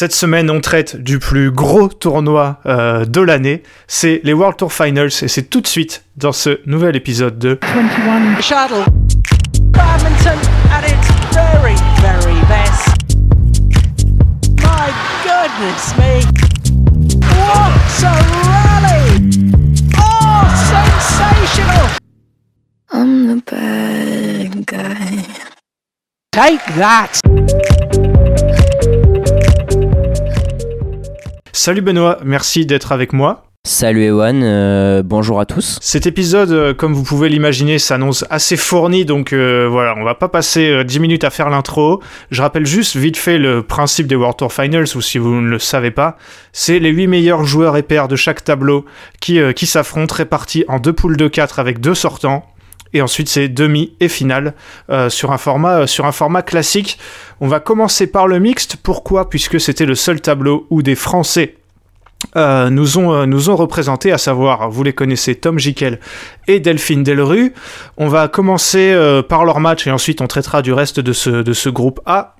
Cette semaine, on traite du plus gros tournoi euh, de l'année. C'est les World Tour Finals et c'est tout de suite dans ce nouvel épisode de 21 Shuttle. Badminton at its very, very best. My goodness me. What a rally! Oh, sensational! I'm the bad guy. Take that! Salut Benoît, merci d'être avec moi. Salut Ewan, euh, bonjour à tous. Cet épisode, euh, comme vous pouvez l'imaginer, s'annonce assez fourni, donc euh, voilà, on va pas passer euh, 10 minutes à faire l'intro. Je rappelle juste vite fait le principe des World Tour Finals, ou si vous ne le savez pas, c'est les 8 meilleurs joueurs et pairs de chaque tableau qui, euh, qui s'affrontent, répartis en deux poules de 4 avec deux sortants. Et ensuite, c'est demi et finale euh, sur, un format, euh, sur un format classique. On va commencer par le mixte. Pourquoi? Puisque c'était le seul tableau où des Français euh, nous, ont, euh, nous ont représentés, à savoir, vous les connaissez, Tom Jikel et Delphine Delru. On va commencer euh, par leur match et ensuite on traitera du reste de ce, de ce groupe A.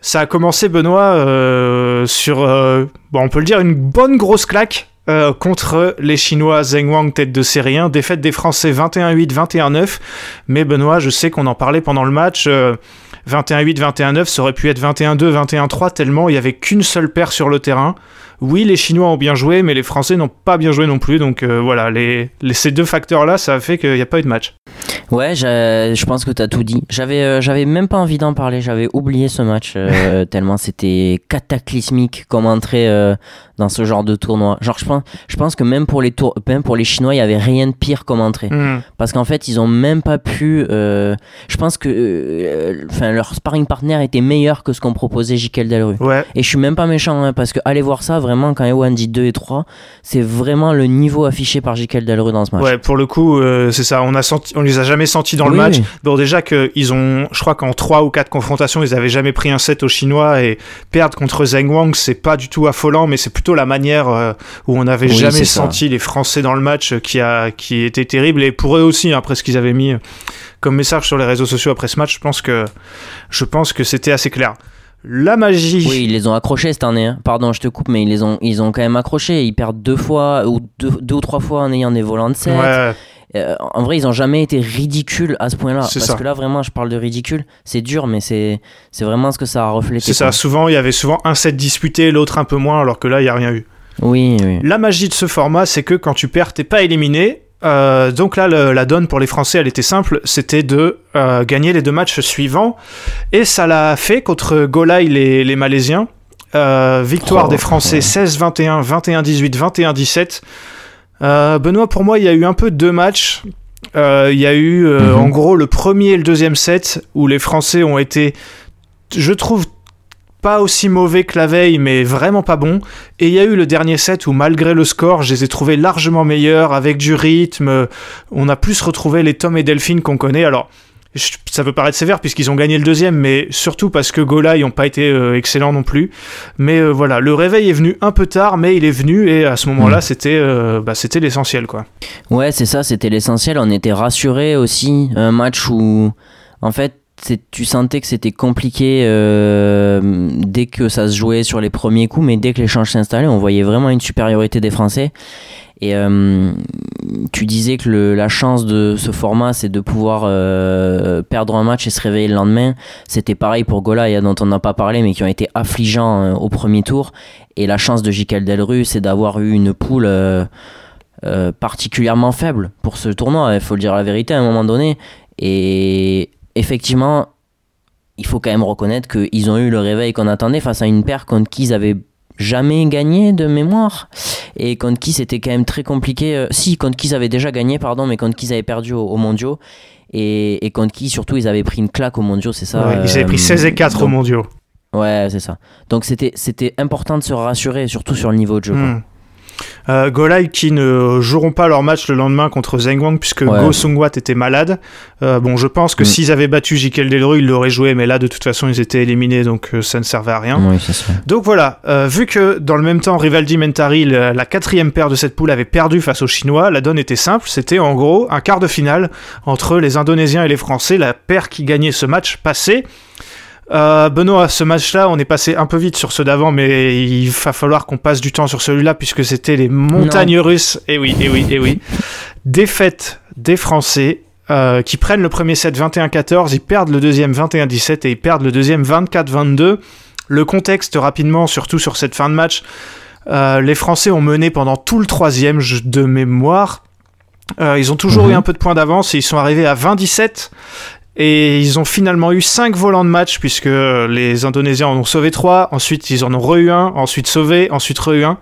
Ça a commencé, Benoît, euh, sur, euh, bon, on peut le dire, une bonne grosse claque euh, contre les Chinois Zheng Wang, tête de série 1. Défaite des Français 21-8, 21-9. Mais Benoît, je sais qu'on en parlait pendant le match. euh, 21-8, 21-9, ça aurait pu être 21-2, 21-3, tellement il n'y avait qu'une seule paire sur le terrain. Oui, les Chinois ont bien joué, mais les Français n'ont pas bien joué non plus. Donc euh, voilà, les, les- ces deux facteurs-là, ça a fait qu'il n'y a pas eu de match. Ouais, je pense que t'as tout dit. J'avais, euh, j'avais même pas envie d'en parler. J'avais oublié ce match euh, tellement c'était cataclysmique comme entrée euh, dans ce genre de tournoi. Genre, je pense, je pense que même pour les tours, même pour les Chinois, il y avait rien de pire comme entrée. Hmm. Parce qu'en fait, ils ont même pas pu. je pense que, enfin, leur sparring partner était meilleur que ce qu'on proposait Jikel Delru. Ouais, Et je suis même pas méchant, hein, parce que allez voir ça, vraiment, quand Ewan dit 2 et 3, c'est vraiment le niveau affiché par Jikel Delru dans ce match. ouais, pour le coup, euh, c'est ça. On a senti, on les a jamais sentis dans le match. oui. Bon, déjà qu'ils ont, je crois qu'en 3 ou 4 confrontations, ils avaient jamais pris un set aux Chinois et perdre contre Zheng Wang, c'est pas du tout affolant, mais c'est plutôt la manière euh, où on n'avait Oui, jamais ça. senti les Français dans le match qui a, qui était terrible. Et pour eux aussi, hein, après ce qu'ils avaient mis comme message sur les réseaux sociaux après ce match, je pense que, je pense que c'était assez clair. La magie. Oui, ils les ont accrochés cette année. hein. Pardon, je te coupe, mais ils les ont, ils ont quand même accrochés. Ils perdent deux fois ou deux, deux ou trois fois en ayant des volants de 7. Ouais, en vrai, ils ont jamais été ridicules à ce point-là. Parce ça. que là, vraiment, je parle de ridicule. C'est dur, mais c'est, c'est vraiment ce que ça a reflété. c'est ça. Souvent, il y avait souvent un set disputé, l'autre un peu moins, alors que là, il y a rien eu. Oui, oui. La magie de ce format, c'est que quand tu perds, t'es pas éliminé. Euh, donc là, le- la donne pour les Français, elle était simple, c'était de euh, gagner les deux matchs suivants. Et ça l'a fait contre Golai, les, les Malaisiens. Euh, victoire Oh, des Français ouais. 16-21, 21-18, 21-17. Euh, Benoît, pour moi, il y a eu un peu deux matchs. Il y a eu, Mhm. en gros, le premier et le deuxième set où les Français ont été, je trouve, pas aussi mauvais que la veille, mais vraiment pas bons. Et il y a eu le dernier set où, malgré le score, je les ai trouvés largement meilleurs, avec du rythme. On a plus retrouvé les Tom et Delphine qu'on connaît. Alors, ça peut paraître sévère puisqu'ils ont gagné le deuxième, mais surtout parce que Gola, ils n'ont pas été euh, excellents non plus. Mais euh, voilà, le réveil est venu un peu tard, mais il est venu et à ce moment-là, c'était euh, bah, c'était l'essentiel, quoi. Ouais, c'est ça, c'était l'essentiel. On était rassurés aussi. Un match où, en fait, tu sentais que c'était compliqué euh, dès que ça se jouait sur les premiers coups, mais dès que l'échange s'installait, on voyait vraiment une supériorité des Français. Et euh, tu disais que la chance de ce format, c'est de pouvoir euh, perdre un match et se réveiller le lendemain. C'était pareil pour Golaya, dont on n'a pas parlé, mais qui ont été affligeants au premier tour. Et la chance de Jikel Delru, c'est d'avoir eu une poule particulièrement faible pour ce tournoi, il faut le dire la vérité à un moment donné. Et effectivement, il faut quand même reconnaître qu'ils ont eu le réveil qu'on attendait face à une paire contre qui ils avaient jamais gagné de mémoire et contre qui c'était quand même très compliqué euh, si contre qui ils avaient déjà gagné pardon mais contre qui ils avaient perdu au, au mondiaux et, et contre qui surtout ils avaient pris une claque au mondiaux c'est ça Ouais, ils avaient euh, pris 16 et 4 au donc- mondiaux. ouais c'est ça donc c'était c'était important de se rassurer surtout sur le niveau de jeu quoi. Euh, Golai qui ne joueront pas leur match le lendemain contre Zheng Wang puisque Ouais. Go Sung-Wat était malade. Euh, bon, je pense que Mm. s'ils avaient battu Jikel Delru, ils l'auraient joué, mais là de toute façon ils étaient éliminés donc euh, ça ne servait à rien. oui Donc voilà, vu que dans le même temps Rivaldi Mentari, la, la quatrième paire de cette poule, avait perdu face aux Chinois, la donne était simple, c'était en gros un quart de finale entre les Indonésiens et les Français, la paire qui gagnait ce match passait. Euh, Benoît, ce match-là, on est passé un peu vite sur ceux d'avant, mais il va falloir qu'on passe du temps sur celui-là puisque c'était les montagnes russes. Et oui, et oui, et oui. Défaite des Français euh, qui prennent le premier set 21-14, ils perdent le deuxième 21-17 et ils perdent le deuxième 24-22. Le contexte rapidement, surtout sur cette fin de match, euh, les Français ont mené pendant tout le troisième de mémoire. Euh, ils ont toujours eu un peu de points d'avance et ils sont arrivés à 20-17 et ils ont finalement eu 5 volants de match puisque les Indonésiens en ont sauvé 3, ensuite ils en ont re-eu un, ensuite sauvé, ensuite re-eu un.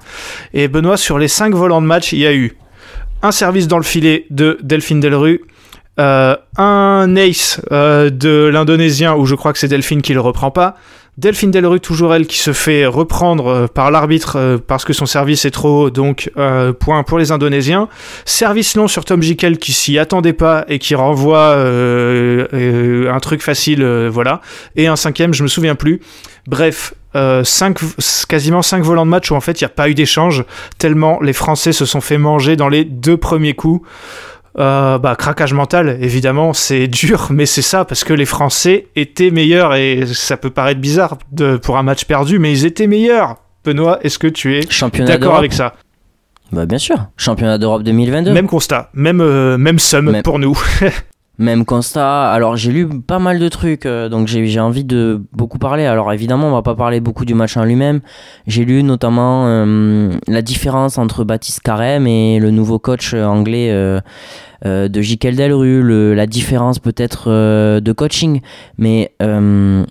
Et Benoît, sur les 5 volants de match, il y a eu un service dans le filet de Delphine Delru, euh, un ace euh, de l'Indonésien où je crois que c'est Delphine qui le reprend pas, Delphine Delru, toujours elle, qui se fait reprendre euh, par l'arbitre euh, parce que son service est trop haut, donc euh, point pour les Indonésiens. Service long sur Tom Jikel qui s'y attendait pas et qui renvoie un truc facile, voilà. Et un cinquième, je me souviens plus. Bref, cinq, quasiment 5 volants de match où en fait il n'y a pas eu d'échange, tellement les Français se sont fait manger dans les deux premiers coups. Euh, bah, craquage mental, évidemment, c'est dur, mais c'est ça, parce que les Français étaient meilleurs, et ça peut paraître bizarre de, pour un match perdu, mais ils étaient meilleurs. Benoît, est-ce que tu es d'accord avec ça? Bah bien sûr, championnat d'Europe 2022. Même constat, même, euh, même somme pour nous. Même constat. Alors j'ai lu pas mal de trucs, euh, donc j'ai envie de beaucoup parler. Alors évidemment, on va pas parler beaucoup du match en lui-même. J'ai lu notamment euh, la différence entre Baptiste Carême et le nouveau coach anglais euh, de Jikel Delru, la différence peut-être de coaching. Mais il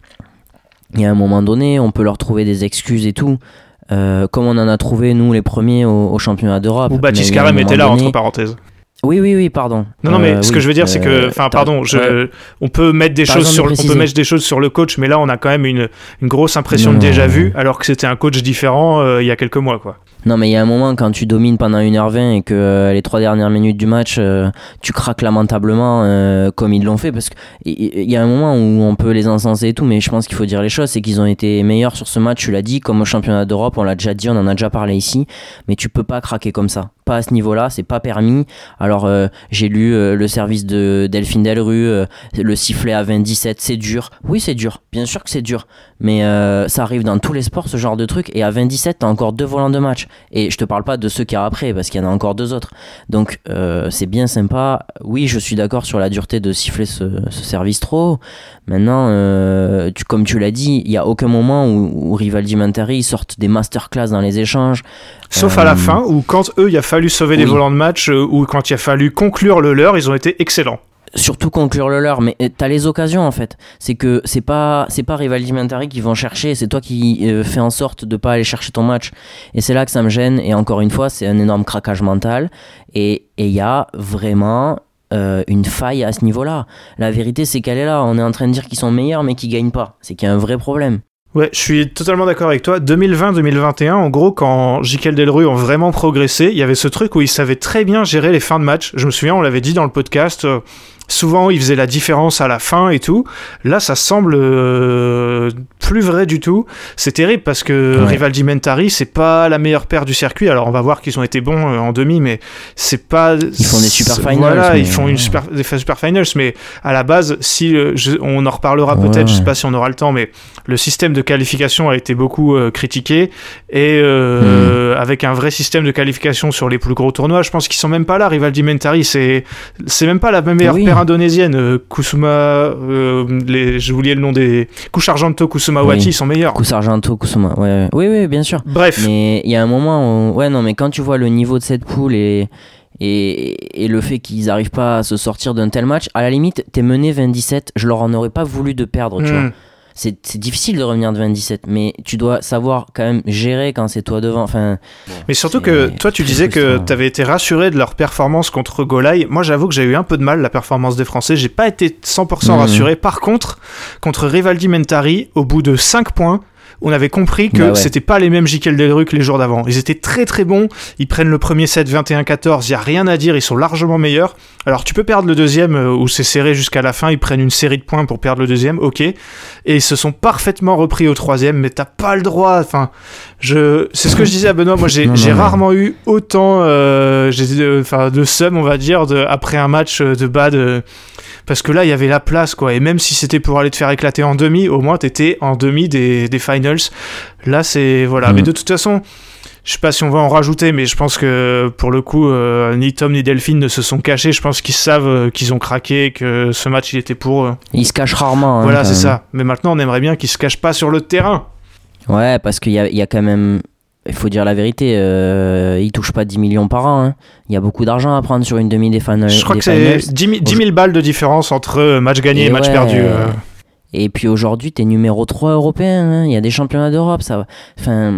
y a un moment donné, on peut leur trouver des excuses et tout. comme on en a trouvé nous les premiers au, championnat d'Europe. Baptiste Carême était là entre parenthèses. Oui, oui, oui, pardon. Non, non, mais euh, ce que je veux dire, c'est que, euh, enfin, pardon, je, on peut mettre des choses sur, on peut mettre des choses sur le coach, mais là, on a quand même une, une grosse impression de déjà vu, alors que c'était un coach différent euh, il y a quelques mois, quoi. Non, mais il y a un moment quand tu domines pendant 1h20 et que les trois dernières minutes du match, tu craques lamentablement comme ils l'ont fait, parce qu'il y a un moment où on peut les encenser et tout, mais je pense qu'il faut dire les choses, c'est qu'ils ont été meilleurs sur ce match, tu l'as dit, comme au championnat d'Europe, on l'a déjà dit, on en a déjà parlé ici, mais tu peux pas craquer comme ça pas à ce niveau-là, c'est pas permis. Alors euh, j'ai lu euh, le service de Delphine Delru, euh, le sifflet à 27, c'est dur. Oui, c'est dur, bien sûr que c'est dur, mais ça arrive dans tous les sports ce genre de truc. Et à 27, t'as encore deux volants de match. Et je te parle pas de ceux qui a après, parce qu'il y en a encore deux autres. Donc c'est bien sympa. Oui, je suis d'accord sur la dureté de siffler ce, service trop. Maintenant, tu, comme tu l'as dit, il y a aucun moment où, où Rivaldi Mentari sortent des masterclass dans les échanges. Sauf à la fin, où quand eux, il a fallu sauver des volants de match, euh, ou quand il a fallu conclure le leur, ils ont été excellents surtout conclure le leur mais euh, t'as les occasions en fait. C'est que c'est pas c'est pas Rivaldi qui vont chercher c'est toi qui euh, fais en sorte de pas aller chercher ton match. Et c'est là que ça me gêne et encore une fois c'est un énorme craquage mental. Et il y a vraiment une faille à ce niveau là la vérité c'est qu'elle est là. On est en train de dire qu'ils sont meilleurs mais qu'ils gagnent pas. C'est qu'il y a un vrai problème. Ouais, je suis totalement d'accord avec toi. 2020-2021, en gros, quand Jikel Delru ont vraiment progressé, il y avait ce truc où ils savaient très bien gérer les fins de match. Je me souviens, on l'avait dit dans le podcast, euh, souvent il faisait la différence à la fin et tout. Là, ça semble euh, plus vrai du tout. C'est terrible parce que Rivaldi Mentari, c'est pas la meilleure paire du circuit. Alors on va voir qu'ils ont été bons euh, en demi, mais c'est pas. Ils font des super finals. Voilà, ils font une super, des super finals, mais à la base, si on en reparlera peut-être, je sais pas si on aura le temps, mais le système de qualification a été beaucoup euh, critiqué et hmm. avec un vrai système de qualification sur les plus gros tournois, je pense qu'ils sont même pas là. Rivaldi Mentari, c'est c'est même pas la meilleure paire indonésienne, euh, Kusuma, euh, les, je oublié le nom des. Kusargento, Kusuma Wati, ils sont meilleurs. Kusargento, Kusuma, ouais, Oui, oui, bien sûr. Bref. Mais il y a un moment où. Ouais, non, mais quand tu vois le niveau de cette poule et. Et, et, le fait qu'ils n'arrivent pas à se sortir d'un tel match, à la limite, t'es mené 27, je leur en aurais pas voulu de perdre, tu hmm. vois c'est difficile de revenir de 27, mais tu dois savoir quand même gérer quand c'est toi devant. Enfin, mais surtout que toi, tu disais que tu avais été rassuré de leur performance contre Golai. Moi, j'avoue que j'ai eu un peu de mal la performance des Français. J'ai pas été 100% mmh. rassuré. Par contre, contre Rivaldi Mentari, au bout de 5 points, on avait compris que bah c'était pas les mêmes Jikel Delru que les jours d'avant. Ils étaient très très bons. Ils prennent le premier set 21-14. Il y a rien à dire. Ils sont largement meilleurs. Alors tu peux perdre le deuxième euh, où c'est serré jusqu'à la fin. Ils prennent une série de points pour perdre le deuxième. Ok. Et ils se sont parfaitement repris au troisième. Mais t'as pas le droit. Enfin, Je, c'est ce que je disais à Benoît. Moi, j'ai, Non, j'ai non, mais- rarement eu autant, euh, j'ai- de, enfin, de seum, on va dire, de, après un match euh, de bad. euh, parce que là, il y avait la place, quoi. Et même si c'était pour aller te faire éclater en demi, au moins t'étais en demi des, des finals. Là, c'est voilà. Mais de toute façon, je sais pas si on va en rajouter, mais je pense que pour le coup, euh, ni Tom ni Delphine ne se sont cachés. Je pense qu'ils savent euh, qu'ils ont craqué, que ce match il était pour eux. Il se cache rarement. hein, voilà, c'est même. ça. Mais maintenant, on aimerait bien qu'ils se cachent pas sur le terrain. Ouais, parce qu'il y a, il y a quand même. Il faut dire la vérité, euh, il touche pas 10 millions par an. hein. Il y a beaucoup d'argent à prendre sur une demi des, finals. Je crois des que c'est finals. 10 000, 10 000 balles de différence entre match gagné et, Et match ouais. perdu. euh. Et puis aujourd'hui, t'es numéro 3 européen. hein. Il y a des championnats d'Europe. Ça, enfin,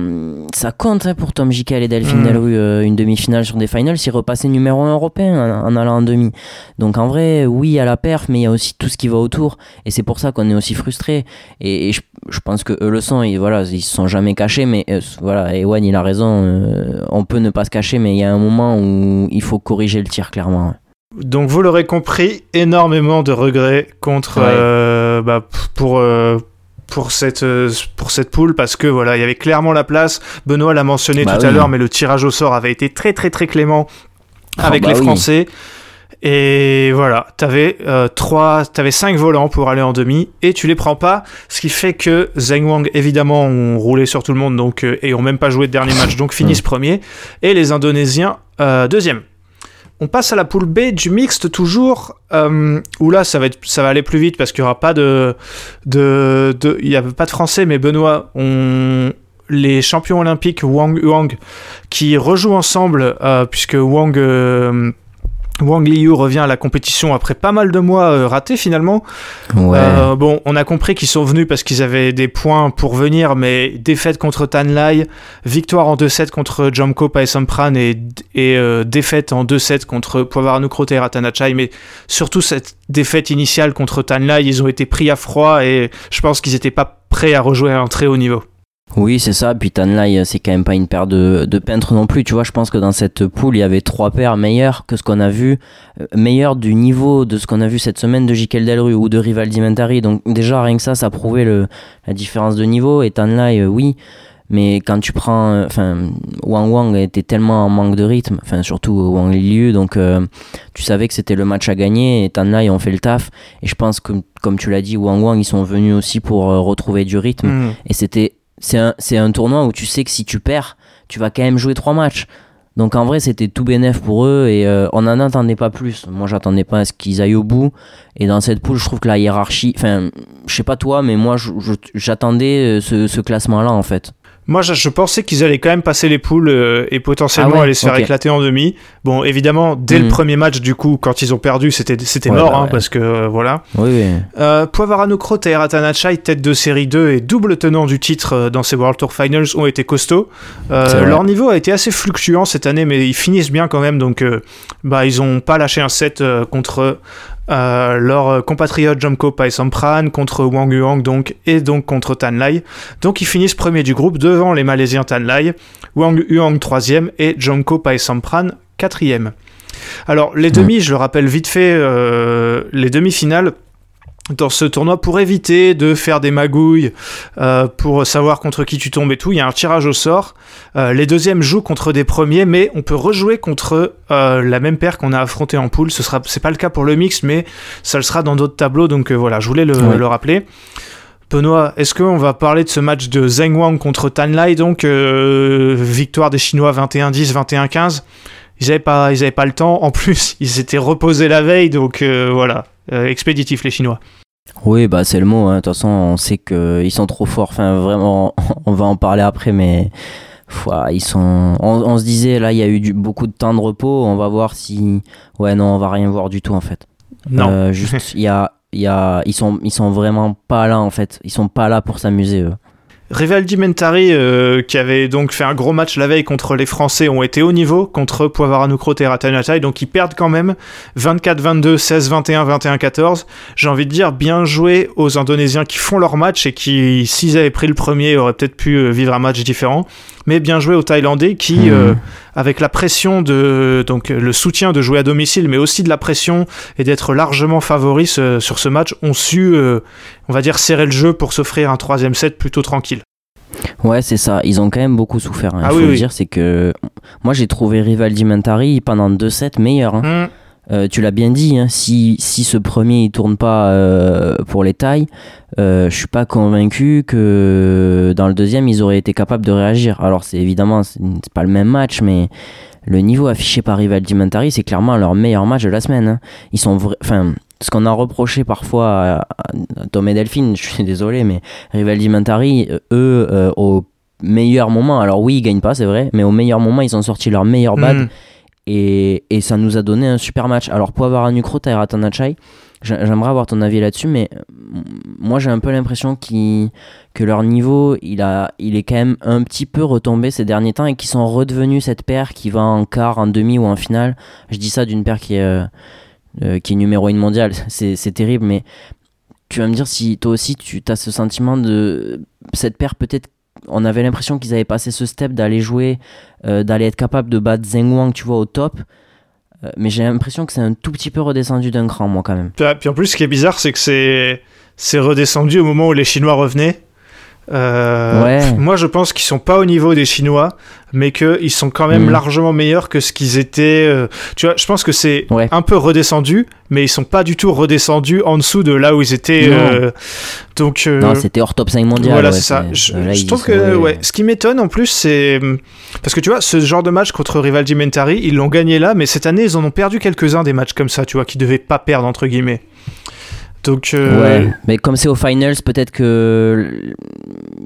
ça compte hein, pour Tom Jikel et Delphine Mm. Delru. euh, une demi-finale sur des finals, s'ils repassaient numéro 1 européen en, en allant en demi. Donc en vrai, oui, il y a la perf, mais il y a aussi tout ce qui va autour. Et c'est pour ça qu'on est aussi frustré. Et, et je, je pense que eux le sont. Et voilà, ils se sont jamais cachés. Mais euh, voilà, Ewan, il a raison. euh, on peut ne pas se cacher, mais il y a un moment où il faut corriger le tir, clairement. Donc vous l'aurez compris, énormément de regrets contre Ouais. Euh, bah, pour euh, pour cette euh, pour cette poule parce que voilà, il y avait clairement la place. Benoît l'a mentionné Bah tout à l'heure, mais le tirage au sort avait été très très très clément avec Ah bah les oui. Français. Et voilà, t'avais euh, trois, t'avais cinq volants pour aller en demi et tu les prends pas, ce qui fait que Zheng Wang évidemment ont roulé sur tout le monde donc euh, et ont même pas joué de dernier match donc finissent premier et les Indonésiens euh, deuxième. On passe à la poule B du mixte toujours, euh, où là ça va, aller plus vite parce qu'il n'y aura pas de, il y a pas de français, mais Benoît, les champions olympiques Wang Huang qui rejouent ensemble euh, puisque Wang euh, Wang Liu revient à la compétition après pas mal de mois euh, ratés finalement. Ouais. Euh, bon, on a compris qu'ils sont venus parce qu'ils avaient des points pour venir, mais défaite contre Tan Lai, victoire en 2-7 contre Jomko Paesampran et, et euh, défaite en 2-7 contre Poivaranukrote et Ratanachai. Mais surtout cette défaite initiale contre Tan Lai, ils ont été pris à froid et je pense qu'ils n'étaient pas prêts à rejouer à un très haut niveau. Oui, c'est ça. Puis Tanlai, c'est quand même pas une paire de, de peintres non plus. Tu vois, je pense que dans cette poule, il y avait trois paires meilleures que ce qu'on a vu, euh, meilleures du niveau de ce qu'on a vu cette semaine de Jikel Delru ou de Rivaldi Mentari. Donc déjà, rien que ça, ça prouvait le, la différence de niveau. Et Tanlai, euh, oui. Mais quand tu prends, euh, enfin, Wang Wang était tellement en manque de rythme, enfin surtout Wang Liu, donc euh, tu savais que c'était le match à gagner et Tanlai ont fait le taf. Et je pense que, comme tu l'as dit, Wang Wang, ils sont venus aussi pour euh, retrouver du rythme. Mm. Et c'était c'est un, un tournoi où tu sais que si tu perds, tu vas quand même jouer trois matchs. Donc en vrai, c'était tout bénef pour eux et euh, on n'en attendait pas plus. Moi, j'attendais pas à ce qu'ils aillent au bout. Et dans cette poule, je trouve que la hiérarchie, enfin, je sais pas toi, mais moi, j'attendais euh, ce, ce classement-là en fait. Moi, je, je pensais qu'ils allaient quand même passer les poules euh, et potentiellement Ah ouais, aller se faire éclater en demi. Bon, évidemment, dès le Mhm. premier match, du coup, quand ils ont perdu, c'était c'était Ouais, mort, bah hein, ouais. parce que euh, voilà. Oui, oui. Euh, Poivarano Kroot et Ratanachai, tête de série 2 et double tenant du titre euh, dans ces World Tour Finals, ont été costauds. Leur niveau a été assez fluctuant cette année, mais ils finissent bien quand même, donc bah, ils ont pas lâché un set contre euh, leur compatriote Jomko Paesampran, contre Wang Yuang donc, et donc contre Tan Lai. Donc ils finissent premier du groupe devant les Malaisiens Tan Lai, Wang Yuang troisième et Jomko Paesampran quatrième. Alors les demi, je le rappelle vite fait, euh, les demi-finales dans ce tournoi pour éviter de faire des magouilles, euh, pour savoir contre qui tu tombes et tout. Il y a un tirage au sort. Euh, les deuxièmes jouent contre des premiers, mais on peut rejouer contre euh, la même paire qu'on a affronté en poule. Ce sera, c'est pas le cas pour le mix, mais ça le sera dans d'autres tableaux. Donc voilà, je voulais le, Ouais. le rappeler. Benoît, est-ce qu'on va parler de ce match de Zheng Wang contre Tan Lai, donc euh, victoire des Chinois 21-10, 21-15 ils avaient pas, ils avaient pas le temps. En plus, ils s'étaient reposés la veille, donc euh, voilà, Euh, expéditif les Chinois. Oui, bah c'est le mot. hein. De toute façon, on sait qu'ils sont trop forts. Enfin, vraiment, on va en parler après, mais ils sont. On, on se disait là, il y a eu du- beaucoup de temps de repos. On va voir si. Ouais, non, on va rien voir du tout en fait. Non. Euh, juste, il y a, il y a, ils sont, ils sont vraiment pas là en fait. Ils sont pas là pour s'amuser. eux. Rivaldi Mentari, euh, qui avait donc fait un gros match la veille contre les Français, ont été au niveau contre Poivaranukroot et Ratanatai, donc ils perdent quand même 24-22, 16-21, 21-14. J'ai envie de dire bien joué aux Indonésiens qui font leur match et qui, s'ils avaient pris le premier, auraient peut-être pu euh, vivre un match différent. Mais bien joué aux Thaïlandais qui, euh, avec la pression de donc le soutien de jouer à domicile, mais aussi de la pression et d'être largement favoris ce- sur ce match, ont su, euh, on va dire, serrer le jeu pour s'offrir un troisième set plutôt tranquille. Ouais, c'est ça. Ils ont quand même beaucoup souffert. Il Ah faut oui, le oui. dire, c'est que moi j'ai trouvé Rivaldi Mentari pendant deux sets meilleur. hein. Hum, Euh, tu l'as bien dit, hein, si, si ce premier tourne pas euh, pour les tailles, euh, je suis pas convaincu que dans le deuxième ils auraient été capables de réagir. Alors c'est évidemment c'est pas le même match, mais le niveau affiché par Rivaldi Mentari c'est clairement leur meilleur match de la semaine. hein. Ils sont, enfin, ce qu'on a reproché parfois à, à Tom et Delphine, je suis désolé, mais Rivaldi Mentari, euh, eux, au meilleur moment, alors oui ils gagnent pas c'est vrai, mais au meilleur moment ils ont sorti leur meilleur bad hum. Et, et ça nous a donné un super match. Alors pour avoir un Ukro Tairatanachaï, j'aimerais avoir ton avis là-dessus, mais euh, moi j'ai un peu l'impression que leur niveau, il, a, il est quand même un petit peu retombé ces derniers temps et qu'ils sont redevenus cette paire qui va en quart, en demi ou en finale. Je dis ça d'une paire qui est, euh, euh, qui est numéro 1 mondial, c'est c'est terrible, mais tu vas me dire si toi aussi tu as ce sentiment de cette paire peut-être on avait l'impression qu'ils avaient passé ce step d'aller jouer, euh, d'aller être capable de battre Zheng Wang, tu vois, au top. Euh, mais j'ai l'impression que c'est un tout petit peu redescendu d'un cran, moi, quand même. Puis, en plus, ce qui est bizarre, c'est que c'est redescendu au moment où les Chinois revenaient. Euh, Ouais. Moi, je pense qu'ils sont pas au niveau des Chinois, mais qu'ils sont quand même Mm. largement meilleurs que ce qu'ils étaient. euh, Tu vois, je pense que c'est Ouais. un peu redescendu, mais ils sont pas du tout redescendus en dessous de là où ils étaient. Non. euh, Donc, Non, c'était hors top 5 mondial. voilà, ouais, c'est ça. Je, là, je ils trouve que, ouais, ce qui m'étonne en plus, c'est. Parce que tu vois, ce genre de match contre Rivaldi Mentari, ils l'ont gagné là, mais cette année, ils en ont perdu quelques-uns des matchs comme ça, tu vois, qui devaient pas perdre, entre guillemets. Donc. euh, Ouais, mais comme c'est aux finals, peut-être que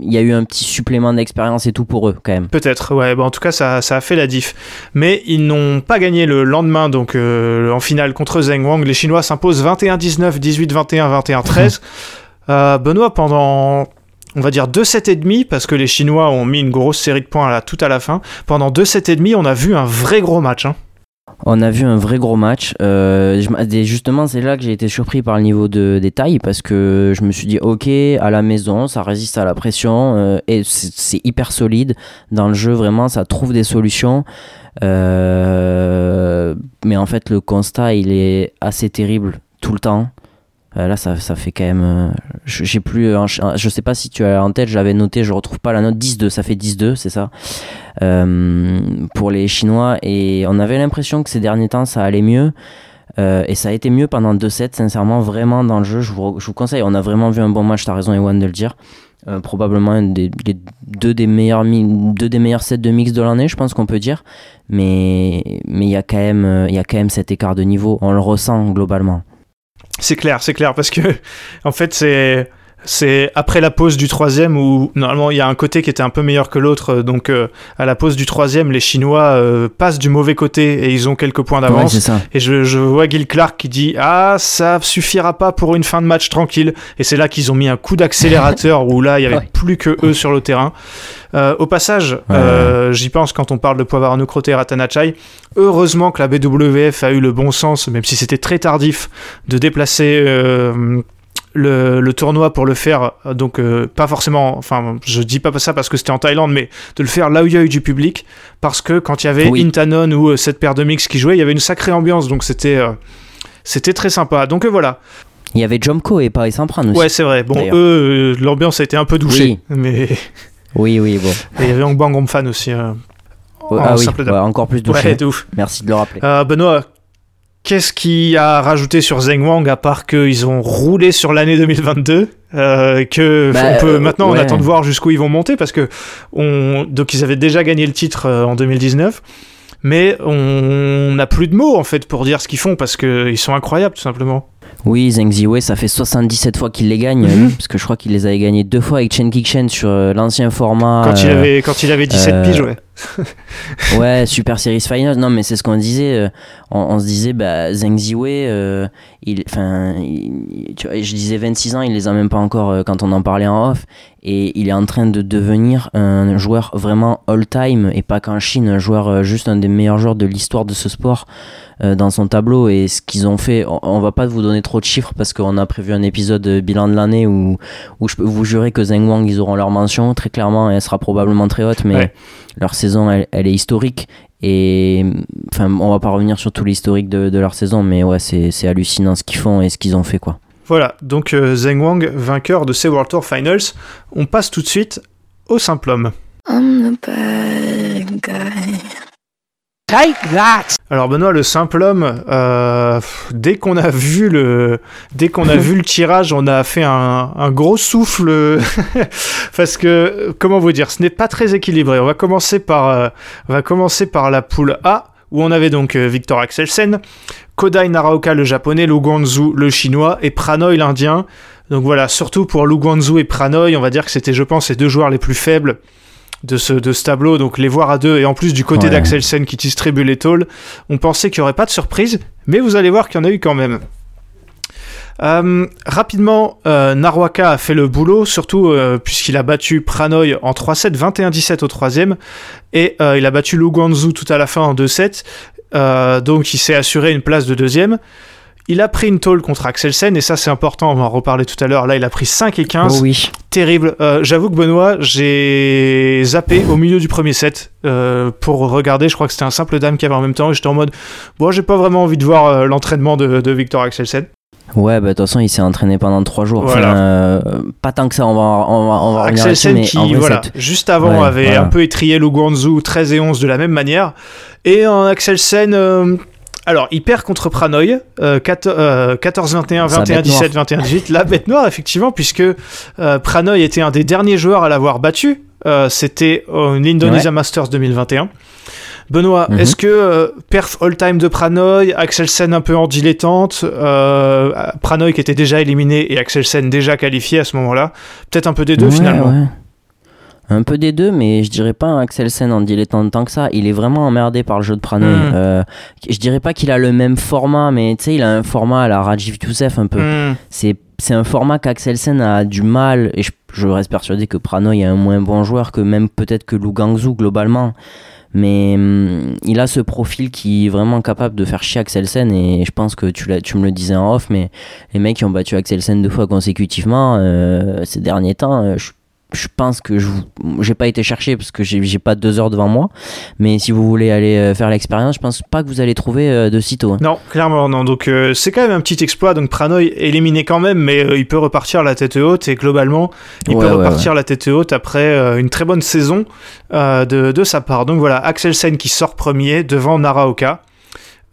il y a eu un petit supplément d'expérience et tout pour eux, quand même. Peut-être, ouais. Bon, en tout cas, ça, ça a fait la diff. Mais ils n'ont pas gagné le lendemain, donc euh, en finale contre Zheng Wang. Les Chinois s'imposent 21-19, 18-21, 21-13. Euh, Benoît, pendant, on va dire, deux sets et demi, parce que les Chinois ont mis une grosse série de points tout à la fin, pendant deux sets et demi, on a vu un vrai gros match. Hein. On a vu un vrai gros match. Euh, justement, c'est là que j'ai été surpris par le niveau de détail parce que je me suis dit, ok, à la maison, ça résiste à la pression euh, et c'est c'est hyper solide dans le jeu. Vraiment, ça trouve des solutions. Euh, mais en fait, le constat, il est assez terrible tout le temps. Euh, là, ça, ça fait quand même. euh, plus. je sais pas si tu as en tête, je l'avais noté, je retrouve pas la note 10-2. Ça fait 10-2, c'est ça euh, pour les Chinois. Et on avait l'impression que ces derniers temps, ça allait mieux. Euh, et ça a été mieux pendant 2-7, sincèrement, vraiment dans le jeu. Je vous, je vous conseille, on a vraiment vu un bon match, t'as raison, Ewan, de le dire. Probablement des, deux, des meilleurs, deux des meilleurs sets de mix de l'année, je pense qu'on peut dire. Mais il y, y a quand même cet écart de niveau, on le ressent globalement. C'est clair, c'est clair, parce que, en fait, c'est. C'est après la pause du troisième où normalement il y a un côté qui était un peu meilleur que l'autre, euh, donc euh, à la pause du troisième, les Chinois euh, passent du mauvais côté et ils ont quelques points Ouais, d'avance. ça. Et je, je vois Gil Clark qui dit Ah, ça suffira pas pour une fin de match tranquille. Et c'est là qu'ils ont mis un coup d'accélérateur où là, il y avait Ouais. plus que eux sur le terrain. Euh, au passage, euh, j'y pense quand on parle de Poivarano Crote et Ratanachai. Heureusement que la BWF a eu le bon sens, même si c'était très tardif, de déplacer. euh, le, le tournoi pour le faire, euh, donc euh, pas forcément, enfin je dis pas ça parce que c'était en Thaïlande, mais de le faire là où il y a eu du public, parce que quand il y avait Oui. Intanon ou euh, cette paire de mix qui jouait, il y avait une sacrée ambiance, donc c'était euh, c'était très sympa. Donc euh, voilà, Il y avait Jomko et Paris Sampran aussi. ouais c'est vrai. Bon, eux, euh, l'ambiance a été un peu douchée, mais Oui, oui, bon. et il y avait Angbang Gomfan aussi. Ah oui, ouais, encore plus douché. ouais, de ouf. Merci de le rappeler. Euh, Benoît, qu'est-ce qui a rajouté sur Zheng Wang à part qu'ils ont roulé sur l'année 2022 euh, que Bah, on peut euh, maintenant on attend de voir jusqu'où ils vont monter parce que on donc ils avaient déjà gagné le titre en 2019 mais on n'a plus de mots en fait pour dire ce qu'ils font parce que ils sont incroyables tout simplement. Oui, Zheng Ziwei, ça fait 77 fois qu'il les gagne, Mhm. parce que je crois qu'il les avait gagnés deux fois avec Chen Kikchen sur l'ancien format. Quand il avait quand il avait 17 euh, piges ouais. Ouais, Super Series Finals. Non, mais c'est ce qu'on disait. euh, on, on se disait, bah, Zheng Ziwei, euh, il, enfin, je disais 26 ans, il les a même pas encore euh, quand on en parlait en off. Et il est en train de devenir un joueur vraiment all-time et pas qu'en Chine, un joueur euh, juste un des meilleurs joueurs de l'histoire de ce sport dans son tableau. Et ce qu'ils ont fait, on, on va pas vous donner trop de chiffres parce qu'on a prévu un épisode bilan de l'année où, où je peux vous jurer que Zheng Wang, ils auront leur mention très clairement et elle sera probablement très haute, mais Ouais. leur saison, elle, elle est historique. Et enfin, on va pas revenir sur tout l'historique de, de leur saison, mais ouais, c'est c'est hallucinant ce qu'ils font et ce qu'ils ont fait, quoi. Voilà, donc euh, Zheng Wang, vainqueur de ces World Tour Finals. On passe tout de suite au simple homme. I'm the bad guy. Take that! Alors Benoît, le simple homme, euh, dès qu'on a vu le, dès qu'on a vu le tirage, on a fait un, gros souffle parce que comment vous dire, ce n'est pas très équilibré. On va commencer par, euh, on va commencer par la poule A où on avait donc euh, Victor Axelsen, Kodai Naraoka le japonais, Lu Guanzu le chinois et Pranoy l'indien. Donc voilà, surtout pour Lu Guanzu et Pranoy, on va dire que c'était, je pense, les deux joueurs les plus faibles de ce, de ce tableau, donc les voir à deux, et en plus du côté Ouais. d'Axelsen qui distribue les tôles, on pensait qu'il n'y aurait pas de surprise, mais vous allez voir qu'il y en a eu quand même. Euh, rapidement, euh, Narwaka a fait le boulot, surtout euh, puisqu'il a battu Pranoy en 3-7, 21-17 au troisième, et il a battu Lu Guanzu tout à la fin en 2-7, euh, donc il s'est assuré une place de deuxième. Il a pris une tôle contre Axelsen, et ça c'est important, on va en reparler tout à l'heure. Là, il a pris 5 et 15 Oh oui. Terrible. Euh, J'avoue que Benoît, j'ai zappé au milieu du premier set euh, pour regarder. Je crois que c'était un simple dame qui avait en même temps. Et j'étais en mode, bon, j'ai pas vraiment envie de voir euh, l'entraînement de, de Victor Axelsen. Ouais, bah de toute façon, il s'est entraîné pendant trois jours. Voilà. Enfin, pas tant que ça, on va, on va, on va revenir là-dessus, Axelsen qui, vrai, voilà, juste avant, Ouais, avait voilà. un peu étrié Lu Guanzu 13 et 11 de la même manière. Et un Axelsen. Alors, il perd contre Pranoy, euh, 4, euh, 14-21, Sa bête 21-17, 21-18. La bête noire, effectivement, puisque euh, Pranoy était un des derniers joueurs à l'avoir battu. Euh, C'était une Indonesia Masters 2021. Benoît, Mhm. est-ce que euh, perf all-time de Pranoy, Axelsen un peu en dilettante, Pranoy qui était déjà éliminé et Axelsen déjà qualifié à ce moment-là, peut-être un peu des deux Ouais, finalement? ouais. Un peu des deux, mais je dirais pas Axelsen en dilettante tant que ça. Il est vraiment emmerdé par le jeu de Pranoy. Mm. Euh, je dirais pas qu'il a le même format, mais tu sais, il a un format à la Rajiv Youssef un peu. Hmm. C'est c'est un format qu'Axelsen a du mal, et je, je reste persuadé que Pranoy est un moins bon joueur que même peut-être que Lu Guangzhou globalement. Mais hum, il a ce profil qui est vraiment capable de faire chier Axelsen, et je pense que tu, l'as- tu me le disais en off, mais les mecs qui ont battu Axelsen deux fois consécutivement euh, ces derniers temps, euh, je, je pense que je j'ai pas été chercher parce que j'ai pas deux heures devant moi, mais si vous voulez aller euh, faire l'expérience, je pense pas que vous allez trouver euh, de sitôt. hein. Non, clairement non. Donc euh, c'est quand même un petit exploit. Donc Pranoy éliminé quand même, mais euh, il peut repartir la tête haute et globalement il Ouais, peut ouais, repartir la tête haute après euh, une très bonne saison de, de sa part. Donc voilà, Axelsen qui sort premier devant Naraoka.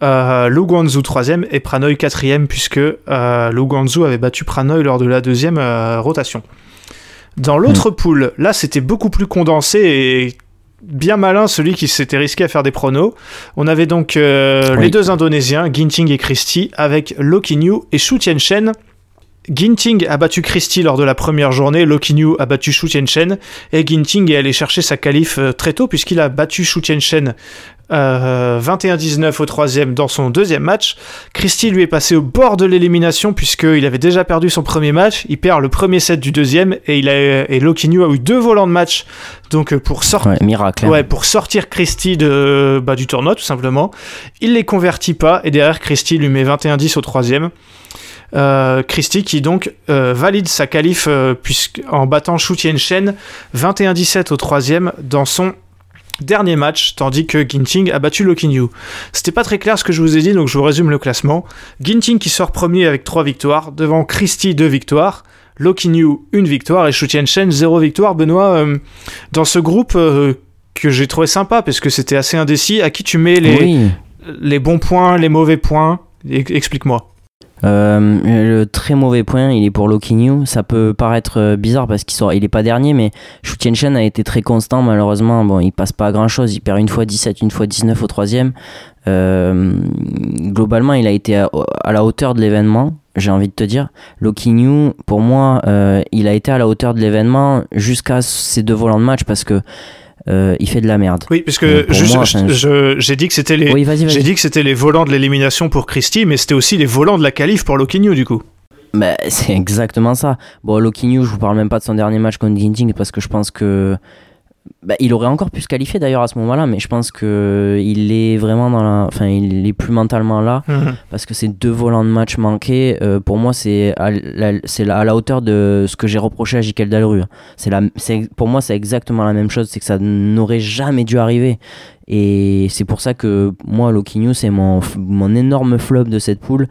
Euh, Lu troisième et Pranoy quatrième puisque euh, Lu avait battu Pranoy lors de la deuxième rotation. Dans l'autre poule, là c'était beaucoup plus condensé et bien malin celui qui s'était risqué à faire des pronos. On avait donc euh, Oui. les deux Indonésiens, Ginting et Christie, avec Loki New et Shu Tianchen. Ginting a battu Christie lors de la première journée, Loki New a battu Shu Tianchen, et Ginting est allé chercher sa qualif euh, très tôt puisqu'il a battu Shu Tianchen euh, 21-19 au troisième dans son deuxième match. Christie lui est passé au bord de l'élimination puisqu'il avait déjà perdu son premier match, il perd le premier set du deuxième et, il a, et Loki New a eu deux volants de match donc euh, pour Ouais, miracle. hein. Ouais, pour sortir Christie de, bah, du tournoi, tout simplement. Il les convertit pas, et derrière, Christie lui met 21-10 au troisième. Euh, Christie qui donc euh, valide sa qualif euh, puisque, en battant Shu Tianchen 21-17 au troisième dans son dernier match, tandis que Ginting a battu Lokinyu. C'était pas très clair ce que je vous ai dit, donc je vous résume le classement. Ginting qui sort premier avec 3 victoires, devant Christie 2 victoires, Lokinyu 1 victoire et Shu Tianchen 0 victoire. Benoît, euh, dans ce groupe euh, que j'ai trouvé sympa parce que c'était assez indécis, à qui tu mets les, Oui. les bons points, les mauvais points? Explique-moi. Euh, le très mauvais point, il est pour Loki New. Ça peut paraître euh, bizarre parce qu'il sort, il est pas dernier, mais Shu Tianchen a été très constant. Malheureusement, bon, il passe pas à grand chose. Il perd une fois 17, une fois 19 au troisième. Euh, globalement, il a été à, à la hauteur de l'événement. J'ai envie de te dire, Loki New, pour moi, euh, il a été à la hauteur de l'événement jusqu'à ses deux volants de match parce que euh, il fait de la merde. Oui, parce Euh, j'ai dit que c'était les, Oui, j'ai dit que c'était les volants de l'élimination pour Christie, mais c'était aussi les volants de la qualif pour Lokinyu du coup. Bah, c'est exactement ça. Bon, Loki New, je vous parle même pas de son dernier match contre Ginting parce que je pense que. Bah, il aurait encore pu se qualifier d'ailleurs à ce moment-là, mais je pense que il est vraiment dans la. Enfin, il est plus mentalement là parce que ces deux volants de match manqués, euh, pour moi, c'est à la, c'est la- à la hauteur de ce que j'ai reproché à Jikel Dalru. C'est la, c'est, pour moi, c'est exactement la même chose, c'est que ça n'aurait jamais dû arriver. Et c'est pour ça que moi, Loki New, c'est mon, mon énorme flop de cette poule.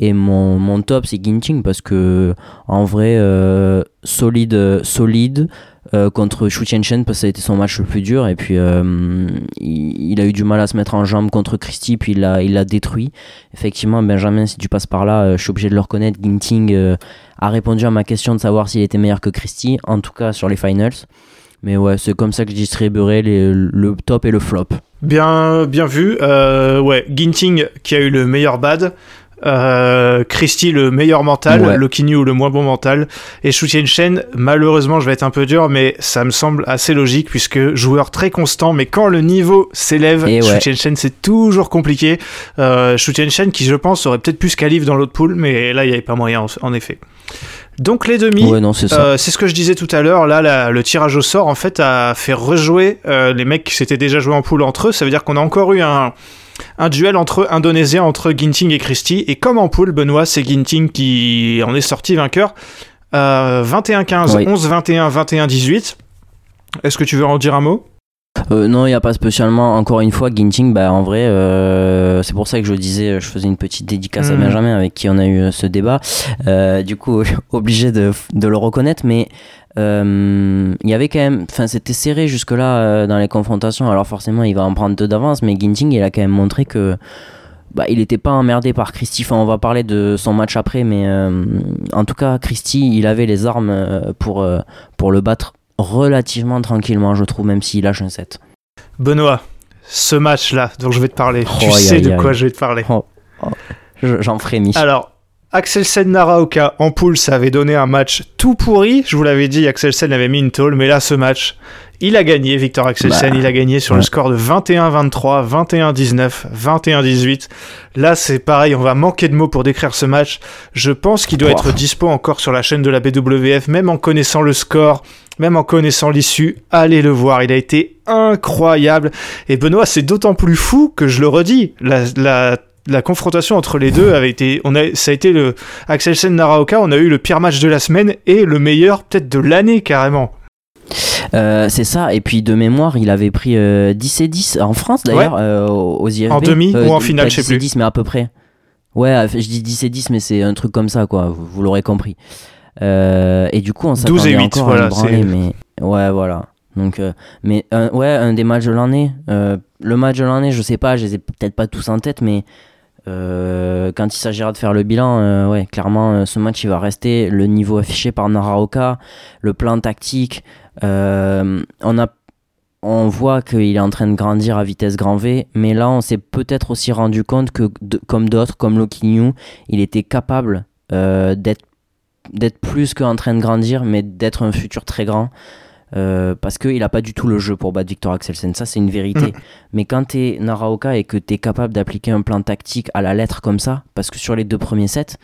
Et mon, mon top, c'est Ginting parce que, en vrai, euh, solide, solide. Euh, contre Shu Chen parce que ça a été son match le plus dur et puis euh, il, a eu du mal à se mettre en jambe contre Christie puis il l'a il détruit. Effectivement, Benjamin, si tu passes par là, euh, je suis obligé de le reconnaître. Ginting a répondu à ma question de savoir s'il était meilleur que Christie, en tout cas sur les finals. Mais ouais, c'est comme ça que je distribuerai les- le top et le flop. Bien, bien vu. Ouais, Ginting qui a eu le meilleur bad. Euh, Christie le meilleur mental, Ouais. Lokinyu le moins bon mental, et Shu Shen malheureusement je vais être un peu dur, mais ça me semble assez logique puisque joueur très constant, mais quand le niveau s'élève, ouais. Shu Shen c'est toujours compliqué. Euh, Shu Shen qui je pense aurait peut-être pu se qualif dans l'autre pool, mais là il n'y avait pas moyen en, en effet. Donc les demi, Ouais, non, c'est ça. euh, c'est ce que je disais tout à l'heure. Là, la- le tirage au sort, en fait, a fait rejouer euh, les mecs qui s'étaient déjà joués en poule entre eux. Ça veut dire qu'on a encore eu un, un duel entre Indonésiens, entre Ginting et Christie. Et comme en poule, Benoît, c'est Ginting qui en est sorti vainqueur. Euh, 21-15, Oui. 11-21, 21-18. Est-ce que tu veux en dire un mot? Euh, non, il n'y a pas spécialement. Encore une fois, Ginting, bah, en vrai, euh, c'est pour ça que je disais, je faisais une petite dédicace à Mhm. Benjamin avec qui on a eu ce débat. Euh, du coup, obligé de, de le reconnaître, mais il y avait quand même. Enfin, c'était serré jusque-là euh, dans les confrontations. Alors, forcément, il va en prendre deux d'avance, mais Ginting, il a quand même montré que. Bah, il n'était pas emmerdé par Christie. Enfin, on va parler de son match après, mais euh, en tout cas, Christie, il avait les armes euh, pour, euh, pour le battre relativement tranquillement, je trouve, même s'il lâche un set. Benoît, ce match-là dont je vais te parler, tu Oh, aïe, sais de quoi je vais te parler. Je- J'en frémis. Alors, Axelsen Naraoka en poule, ça avait donné un match tout pourri. Je vous l'avais dit, Axelsen avait mis une tôle, mais là, ce match, il a gagné, Victor Axelsen. Bah, il a gagné sur le score de 21-23, 21-19, 21-18. Là, c'est pareil, on va manquer de mots pour décrire ce match. Je pense qu'il doit être dispo encore sur la chaîne de la BWF, même en connaissant le score. Même en connaissant l'issue, allez le voir, il a été incroyable. Et Benoît, c'est d'autant plus fou que je le redis, la, la, la confrontation entre les deux avait été, on a, ça a été le Axelsen Naraoka, on a eu le pire match de la semaine et le meilleur peut-être de l'année carrément. Euh, c'est ça, et puis de mémoire, il avait pris euh, 10 et 10 en France d'ailleurs, euh, aux IFB. En demi Euh, ou en finale, je sais 10 et plus. 10, mais à peu près. Ouais, je dis 10 et 10, mais c'est un truc comme ça, quoi, vous, vous l'aurez compris. Et du coup, on 12 et s'attendait 8, encore voilà, à mais ouais, voilà. Donc, euh, mais un- ouais, un des matchs de l'année. euh, le match de l'année, je sais pas, je les ai peut-être pas tous en tête, mais euh, quand il s'agira de faire le bilan, euh, ouais, clairement, euh, ce match il va rester le niveau affiché par Naraoka, le plan tactique. on a on voit qu'il est en train de grandir à vitesse grand V, mais là on s'est peut-être aussi rendu compte que, comme d'autres, comme Lokinyu, il était capable d'être d'être plus qu'en train de grandir, mais d'être un futur très grand. Euh, parce qu'il n'a pas du tout le jeu pour battre Victor Axelsen, ça c'est une vérité. Mais quand tu es Naraoka et que tu es capable d'appliquer un plan tactique à la lettre comme ça, parce que sur les deux premiers sets,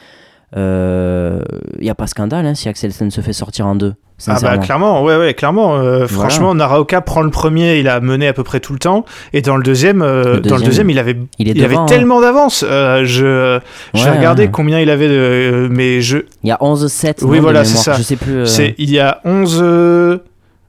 il n'y a pas scandale hein, si Axelsen se fait sortir en deux. Ah bah clairement, ouais ouais clairement. euh, Franchement, Naraoka prend le premier, il a mené à peu près tout le temps, et dans le deuxième, euh, Le dans le deuxième, il avait il avait hein. tellement d'avance. Euh, je je vais Ouais, regarder ouais. combien il avait de, euh, mais je Il y a 11-7. Oui, non, voilà, c'est ça. Je sais plus. euh, C'est il y a 11 euh,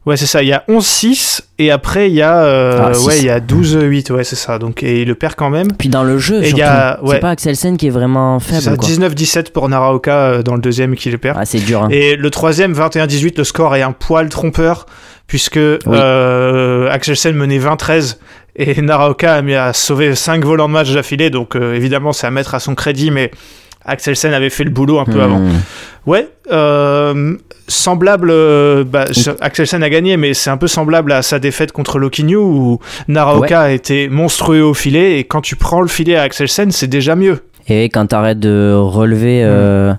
Ouais, c'est ça, il y a 11-6 et après il y a euh, Ah, ouais, il y a 12-8, ouais, c'est ça. Donc et il le perd quand même. Puis dans le jeu, il surtout. y a- ouais. C'est pas Axelsen qui est vraiment faible. ça, quoi. 19-17 pour Naraoka euh, dans le deuxième qui le perd. Ah, c'est dur. hein. Et le troisième, 21-18, le score est un poil trompeur, puisque euh, Axelsen menait 20-13 et Naraoka a mis à sauver 5 volants de match d'affilée, donc euh, évidemment c'est à mettre à son crédit, mais Axelsen avait fait le boulot un peu Hmm. avant. Ouais, euh, semblable. euh, bah, je- Axelsen a gagné, mais c'est un peu semblable à sa défaite contre Lokinyu où Naraoka a été monstrueux au filet et quand tu prends le filet à Axelsen, c'est déjà mieux. Et quand t'arrêtes de Hmm. relever euh,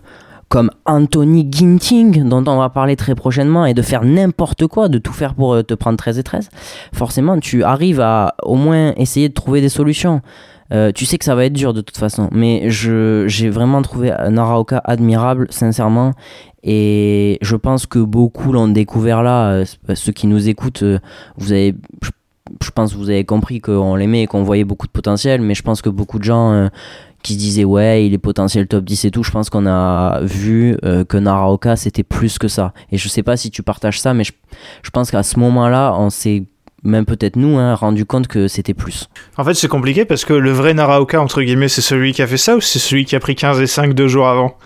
comme Anthony Ginting, dont on va parler très prochainement, et de faire n'importe quoi, de tout faire pour te prendre 13 et 13, forcément, tu arrives à au moins essayer de trouver des solutions. Euh, tu sais que ça va être dur de toute façon, mais j'ai vraiment trouvé Naraoka admirable, sincèrement, et je pense que beaucoup l'ont découvert là. euh, Ceux qui nous écoutent, euh, vous avez, je, pense que vous avez compris qu'on l'aimait et qu'on voyait beaucoup de potentiel, mais je pense que beaucoup de gens qui se disaient ouais, il est potentiel top 10 et tout, je pense qu'on a vu que Naraoka c'était plus que ça. Et je sais pas si tu partages ça, mais je, je pense qu'à ce moment-là, on s'est même peut-être nous hein, rendu compte que c'était plus. En fait, c'est compliqué parce que le vrai Naraoka, entre guillemets, c'est celui qui a fait ça ou c'est celui qui a pris 15 et 5 deux jours avant?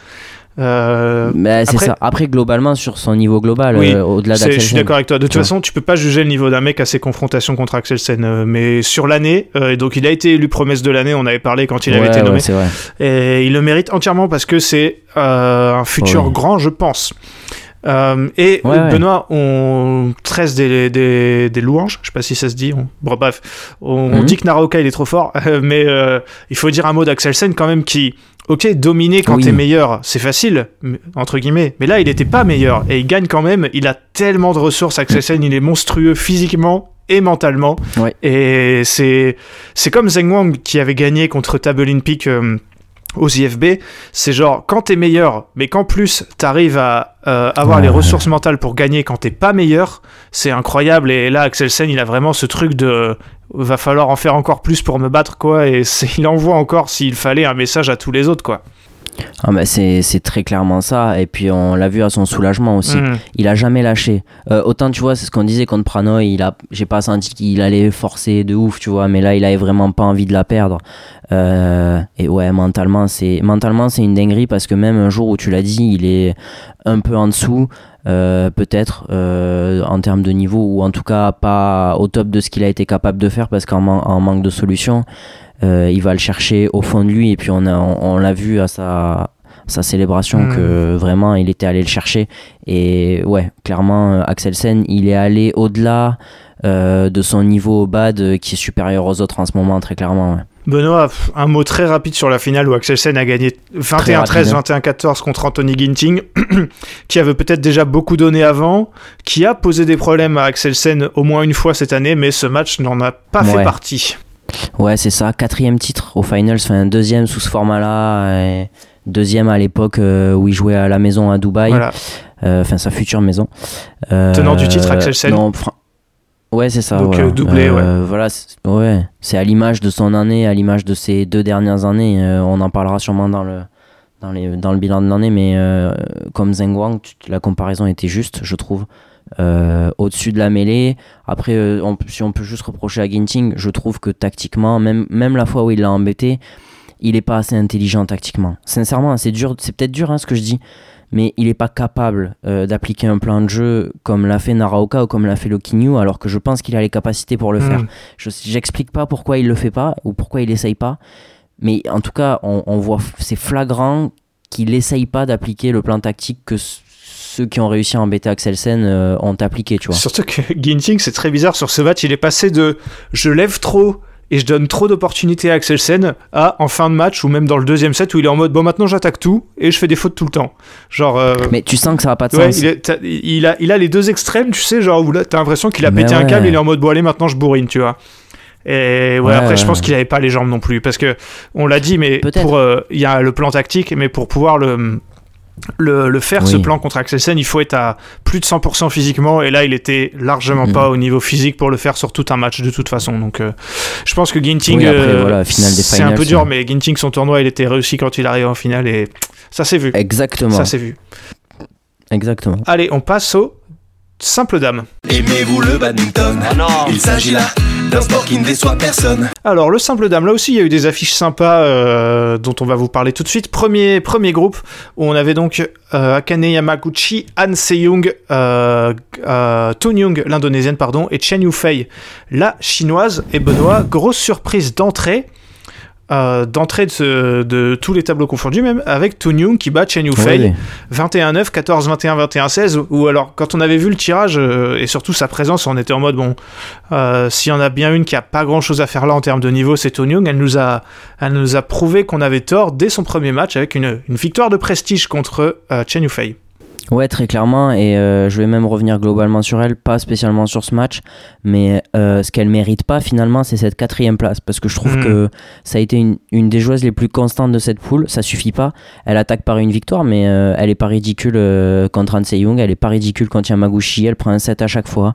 Euh, Mais c'est après- ça. Après, globalement, sur son niveau global, Oui, euh, au-delà c'est- je suis d'accord avec toi. De toute façon, tu peux pas juger le niveau d'un mec à ses confrontations contre Axelsen. euh, mais sur l'année, euh, donc il a été élu promesse de l'année, on avait parlé quand il avait Ouais, été ouais, nommé. c'est vrai. Et il le mérite entièrement parce que c'est euh, un futur grand, je pense. Euh, et Ouais, ouais. Benoît, on tresse des, des, des louanges, je sais pas si ça se dit. On- Bon, bref, on, on Mhm. dit que Naraoka il est trop fort, mais euh, il faut dire un mot d'Axelsen quand même qui, ok, dominer quand Oui. t'es meilleur, c'est facile, entre guillemets, mais là il était pas meilleur et il gagne quand même. Il a tellement de ressources, Axelsen, il est monstrueux physiquement et mentalement. Ouais. Et c'est c'est comme Zheng Wang qui avait gagné contre Tabelin Peak euh, aux IFB. C'est genre quand t'es meilleur, mais qu'en plus t'arrives à euh, avoir Ouais, les ouais. ressources mentales pour gagner quand t'es pas meilleur, c'est incroyable. Et là, Axelsen, il a vraiment ce truc de va falloir en faire encore plus pour me battre quoi. Et il envoie encore s'il fallait un message à tous les autres quoi. Ah, bah, c'est très clairement ça. Et puis, on l'a vu à son soulagement aussi. Mm. il a jamais lâché. Euh, autant tu vois, c'est ce qu'on disait contre Pranoy, il a, j'ai pas senti qu'il allait forcer de ouf, tu vois, mais là il avait vraiment pas envie de la perdre. Euh, et ouais, mentalement c'est, mentalement c'est une dinguerie parce que même un jour où tu l'as dit, il est un peu en dessous, euh, peut-être euh, en termes de niveau ou en tout cas pas au top de ce qu'il a été capable de faire parce qu'en man- en manque de solution, il va le chercher au fond de lui et puis on a, on, on l'a vu à sa sa célébration Mm. que vraiment il était allé le chercher et ouais, clairement, euh, Axelsen, il est allé au-delà euh, de son niveau au bad euh, qui est supérieur aux autres en ce moment, très clairement. ouais. Benoît, un mot très rapide sur la finale où Axelsen a gagné 21-13, rapide, 21-14 contre Anthony Ginting, qui avait peut-être déjà beaucoup donné avant, qui a posé des problèmes à Axelsen au moins une fois cette année, mais ce match n'en a pas fait partie. Ouais, c'est ça, quatrième titre au finals, enfin deuxième sous ce format-là, et deuxième à l'époque euh, où il jouait à la maison à Dubaï, Voilà. Euh, enfin sa future maison. Euh, Tenant du titre, Axelsen. non, fran- Ouais, c'est ça. Donc, doublé, Euh, Voilà, c'est- ouais. C'est à l'image de son année, à l'image de ses deux dernières années. Euh, on en parlera sûrement dans le, dans les, dans le bilan de l'année, mais euh, comme Zheng Wang, la comparaison était juste, je trouve. Euh, au-dessus de la mêlée. Après, euh, on- si on peut juste reprocher à Ginting, je trouve que tactiquement, même, même la fois où il l'a embêté, il est pas assez intelligent tactiquement. Sincèrement, c'est dur, c'est peut-être dur hein, ce que je dis, mais il est pas capable euh, d'appliquer un plan de jeu comme l'a fait Naraoka ou comme l'a fait Lokinyu, alors que je pense qu'il a les capacités pour le faire. Mm. Je j'explique pas pourquoi il le fait pas ou pourquoi il essaye pas, mais en tout cas, on, on voit, c'est flagrant qu'il essaye pas d'appliquer le plan tactique que ceux qui ont réussi à embêter Axelsen euh, ont appliqué, tu vois. Surtout que Ginting, c'est très bizarre sur ce match, il est passé de je lève trop et je donne trop d'opportunités à Axelsen à en fin de match ou même dans le deuxième set où il est en mode bon maintenant j'attaque tout et je fais des fautes tout le temps. Genre euh, Mais tu sens que ça a pas de Ouais, sens. il, est- t'as- il a, il a les deux extrêmes, tu sais, genre où là, t'as l'impression qu'il a Mais pété un câble, il est en mode bon, allez, maintenant je bourrine, tu vois. Et ouais, Ouais, après, je pense qu'il avait pas les jambes non plus, parce que on l'a dit, mais euh, il y a le plan tactique, mais pour pouvoir le le, le faire ce plan contre Axelsen, il faut être à plus de 100% physiquement, et là, il était largement Mhm. pas au niveau physique pour le faire sur tout un match de toute façon. Donc, euh, je pense que Ginting, Oui, euh, voilà, c'est un peu dur, mais Ginting, son tournoi, il était réussi quand il arrive en finale, et ça s'est vu. Exactement. Ça s'est vu. Exactement. Allez, on passe au simple dame. Aimez-vous le badminton? Il s'agit là Alors, le simple dame, là aussi, il y a eu des affiches sympas euh, dont on va vous parler tout de suite. Premier, premier groupe où on avait donc euh, Akane Yamaguchi, Han Se-young, euh, euh, Young, l'indonésienne, pardon, et Chen Yufei, la chinoise. Et Benoît, grosse surprise d'entrée. Euh, d'entrée de, ce- de tous les tableaux confondus même avec Toon Young qui bat Chen Yufei Oui. 21-9, 14-21, 21-16, ou alors quand on avait vu le tirage euh, et surtout sa présence, on était en mode bon, euh, s'il y en a bien une qui a pas grand chose à faire là en termes de niveau, c'est Tony Young. Elle nous a, elle nous a prouvé qu'on avait tort dès son premier match avec une, une victoire de prestige contre euh, Chen Yufei. Ouais, très clairement, et euh, je vais même revenir globalement sur elle, pas spécialement sur ce match, mais euh, ce qu'elle mérite pas finalement, c'est cette quatrième place, parce que je trouve Mhm. que ça a été une, une des joueuses les plus constantes de cette poule, ça suffit pas, elle attaque par une victoire, mais euh, elle est pas ridicule contre Han Se-young, elle est pas ridicule contre Yamaguchi, elle prend un set à chaque fois,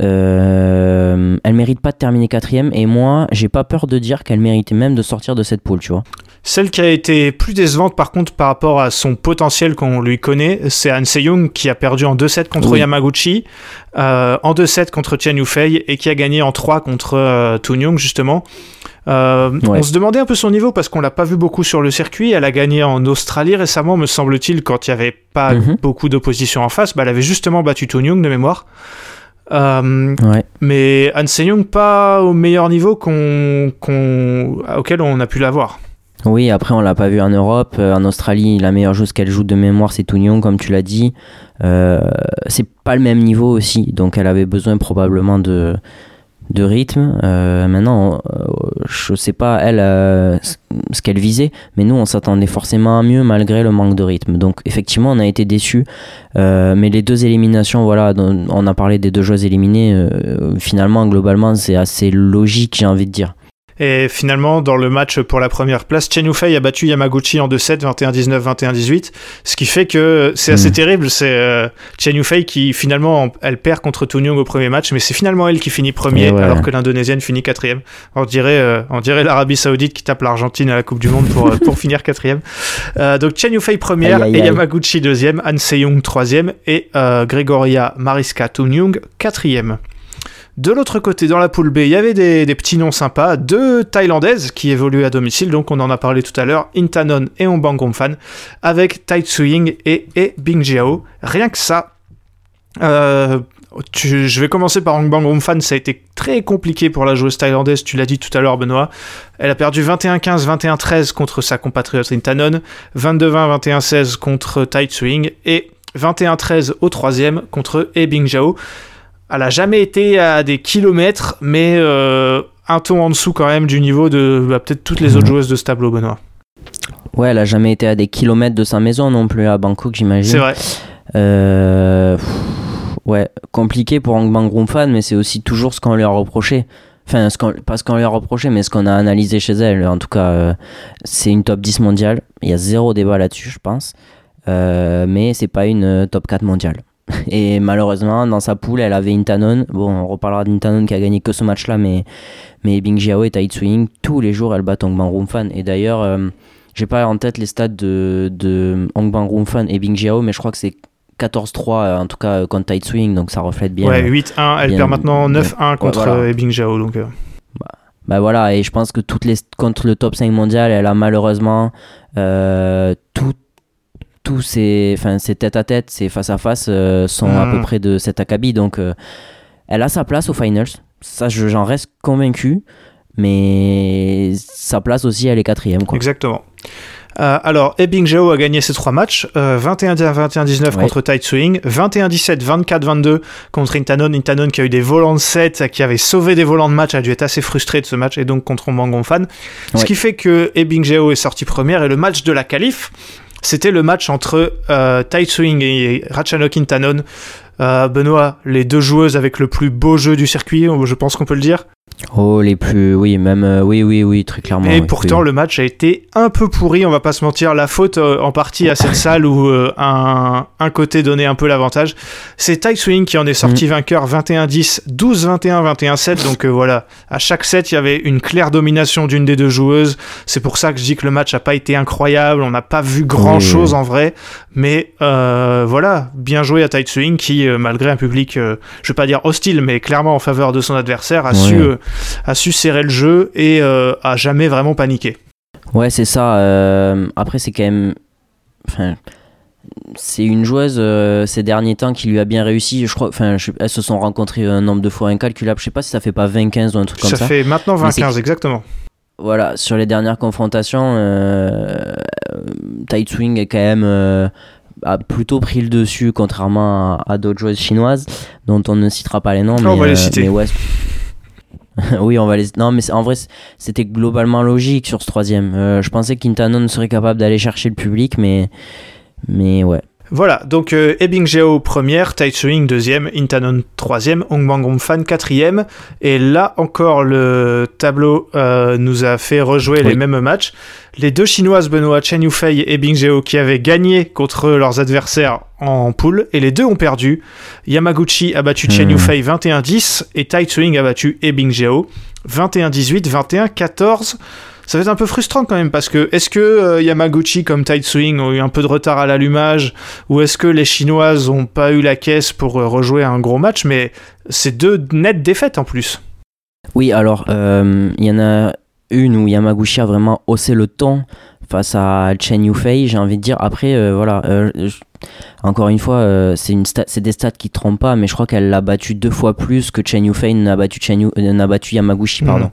elle mérite pas de terminer quatrième, et moi, j'ai pas peur de dire qu'elle méritait même de sortir de cette poule, tu vois. Celle qui a été plus décevante par contre par rapport à son potentiel qu'on lui connaît, c'est Han Se-young qui a perdu en 2-7 contre Oui. Yamaguchi, euh, en 2-7 contre Chen Yufei et qui a gagné en 3 contre euh, Toon Young justement. Euh, Ouais. On se demandait un peu son niveau parce qu'on l'a pas vu beaucoup sur le circuit. Elle a gagné en Australie récemment, me semble-t-il, quand il y avait pas Mhm. beaucoup d'opposition en face. Bah, elle avait justement battu Toon Young de mémoire. Euh, Ouais. mais Han Se-young pas au meilleur niveau qu'on, qu'on- auquel on a pu la voir. Oui, après on l'a pas vu en Europe. Euh, en Australie, la meilleure chose qu'elle joue de mémoire, c'est Tounion, comme tu l'as dit. Euh, c'est pas le même niveau aussi, donc elle avait besoin probablement de de rythme. Euh, maintenant, euh, je sais pas elle ce- qu'elle visait, mais nous on s'attendait forcément à mieux malgré le manque de rythme. Donc effectivement, on a été déçus. Mais les deux éliminations, voilà, on a parlé des deux joueuses éliminées. finalement, globalement, c'est assez logique, j'ai envie de dire. Et finalement, dans le match pour la première place, Chen Yufei a battu Yamaguchi en 2-7, 21-19, 21-18. Ce qui fait que c'est assez Mm. terrible. C'est euh, Chen Yufei qui finalement, elle perd contre Toon Young au premier match, mais c'est finalement elle qui finit premier, ouais. alors que l'Indonésienne finit quatrième. On dirait, euh, on dirait l'Arabie Saoudite qui tape l'Argentine à la Coupe du Monde pour, euh, pour finir quatrième. Euh, donc Chen Yufei première Aïe, aïe, et. Yamaguchi deuxième, Han Se-young troisième et euh, Gregoria Mariska Toon Young quatrième. De l'autre côté, dans la poule B, il y avait des, petits noms sympas, deux Thaïlandaises qui évoluent à domicile, donc on en a parlé tout à l'heure, Intanon et Ombangomfan, avec Tai Tsuing et, et Bing Jiao. Rien que ça. Euh, je vais commencer par Ombangomfan, ça a été très compliqué pour la joueuse thaïlandaise, tu l'as dit tout à l'heure Benoît. Elle a perdu 21-15, 21-13 contre sa compatriote Intanon, 22-20, 21-16 contre Tai Tsuing et 21-13 au troisième contre E Bing Jiao. Elle a jamais été à des kilomètres, mais euh, un ton en dessous quand même du niveau de bah, peut-être toutes les autres joueuses de ce tableau, Benoît. Ouais, elle a jamais été à des kilomètres de sa maison non plus à Bangkok, j'imagine. C'est vrai. Euh, pff, ouais, compliqué pour Hang Bang Fan, mais c'est aussi toujours ce qu'on lui a reproché. Enfin, ce qu'on- pas ce qu'on lui a reproché, mais ce qu'on a analysé chez elle. En tout cas, euh, c'est une top 10 mondiale. Il y a zéro débat là-dessus, je pense. Euh, mais c'est pas une top 4 mondiale. Et malheureusement, dans sa poule, elle avait Intanon. Bon, on reparlera d'Intanon qui a gagné que ce match-là, mais, mais Bing Jiao et Tai Tsuing, tous les jours, elle bat Hong Bang Fan. Et d'ailleurs, euh, j'ai pas en tête les stats de, de Hong Bang Fan et Bing Jiao, mais je crois que c'est 14-3 euh, en tout cas euh, contre Tai Swing, donc ça reflète bien. ouais, euh, 8-1, elle bien- perd maintenant 9-1 contre voilà. euh, Ebing Jiao. Donc, euh, Bah voilà, et je pense que toutes les contre le top 5 mondial, elle a malheureusement euh, tout tous ces enfin ces tête à tête, ces face à face euh, sont à peu près de cet acabit, donc euh, elle a sa place aux finals. Ça, je- j'en reste convaincu, mais sa place aussi, elle est quatrième. Quoi. Exactement. Euh, alors, Ebing Jiao a gagné ses trois matchs, euh, 21-21-19 Ouais. contre Tai Tsuing, 21-17, 24-22 contre Intanon. Intanon qui a eu des volants de 7, qui avait sauvé des volants de match, a dû être assez frustré de ce match, et donc contre Fan. Ce Ouais. qui fait que Ebing Jiao est sorti première, et le match de la qualif, c'était le match entre euh, Tsuing et Ratchanok Intanon. Euh, Benoît, les deux joueuses avec le plus beau jeu du circuit, je pense qu'on peut le dire. Oh, les plus. Oui, même. euh, oui, oui, oui, très clairement. Et oui, pourtant, oui. le match a été un peu pourri, on va pas se mentir. La faute euh, en partie à cette salle où euh, un, un côté donnait un peu l'avantage. C'est Tai Swing qui en est Mm. sorti vainqueur 21-10, 12-21, 21-7. Donc voilà, à chaque set, il y avait une claire domination d'une des deux joueuses. C'est pour ça que je dis que le match a pas été incroyable. On n'a pas vu grand chose Oui, en vrai. Mais voilà, bien joué à Tai Swing qui, malgré un public, je vais pas dire hostile, mais clairement en faveur de son adversaire, a, su, a su serrer le jeu et euh, a jamais vraiment paniqué. Ouais, c'est ça. euh, après, c'est quand même. Enfin. C'est une joueuse euh, ces derniers temps qui lui a bien réussi. Je crois, enfin, je- elles se sont rencontrées un nombre de fois incalculable. Je sais pas si ça fait pas 20-15 ou un truc comme Ça, ça. fait maintenant Mais c'est 20-15, exactement. Voilà, sur les dernières confrontations, euh, Tai Swing est quand même a plutôt pris le dessus, contrairement à, à d'autres joueuses chinoises dont on ne citera pas les noms. On mais, va les citer. mais ouais, oui, on va les. Non, mais en vrai, c'était globalement logique sur ce troisième. Euh, je pensais qu'Intanon serait capable d'aller chercher le public, mais mais ouais. Voilà, donc euh, Ebing Jiao première, Tai Tsuing deuxième, Intanon troisième, Hong Bang Fan quatrième. Et là encore, le tableau euh, nous a fait rejouer les mêmes matchs. Les deux Chinoises, Benoît Chen Yufei et Ebing Jiao, qui avaient gagné contre leurs adversaires en poule, et les deux ont perdu. Yamaguchi a battu Chen. Yufei 21-10 et Tai Tsuing a battu Ebing Jiao 21-18, 21-14. Ça va être un peu frustrant quand même parce que est-ce que euh, Yamaguchi comme Tide Swing ont eu un peu de retard à l'allumage ou est-ce que les Chinoises ont pas eu la caisse pour euh, rejouer un gros match mais c'est deux nettes défaites en plus. Oui, alors euh, il y en a une où Yamaguchi a vraiment haussé le ton face à Chen Yufei, j'ai envie de dire. Après, euh, voilà, euh, je- encore une fois, euh, c'est une sta- c'est des stats qui trompent pas, mais je crois qu'elle l'a battu deux fois plus que Chen Yufei n'a battu, Chen n'a battu Yamaguchi. Mhm. Pardon.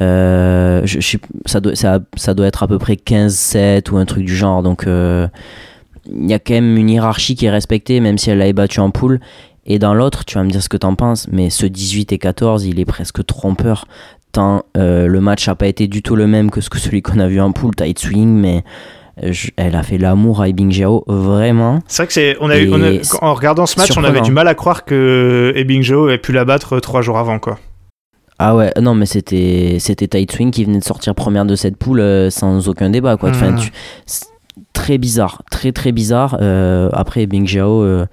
Je, je ça, doit, ça, ça doit être à peu près 15-7 ou un truc du genre. Donc, il y a quand même une hiérarchie qui est respectée, même si elle l'avait battu en poule. Et dans l'autre, tu vas me dire ce que t'en penses, mais ce 18 et 14, il est presque trompeur. Tant euh, le match n'a pas été du tout le même que ce que celui qu'on a vu en poule, tight swing, mais je- elle a fait l'amour à Ibing Jiao, vraiment. C'est vrai que c'est on a eu on a- Et en regardant ce match on avait du mal à croire que Ebing Joe ait pu la battre euh, trois jours avant quoi. Ah ouais, non, mais c'était c'était tight swing qui venait de sortir première de cette poule euh, sans aucun débat, quoi. Enfin, tu- c'est très bizarre, très très bizarre. Euh, après, Bing Jiao euh,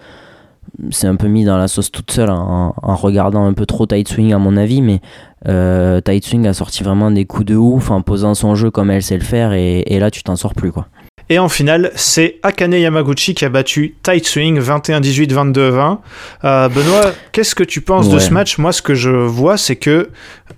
s'est un peu mis dans la sauce toute seule en, en regardant un peu trop tight swing, à mon avis, mais euh, tight swing a sorti vraiment des coups de ouf en posant son jeu comme elle sait le faire, et, et là, tu t'en sors plus, quoi. Et en finale, c'est Akane Yamaguchi qui a battu Tight Swing 21-18, 22-20. Euh, Benoît, qu'est-ce que tu penses de ce match? Moi, ce que je vois, c'est que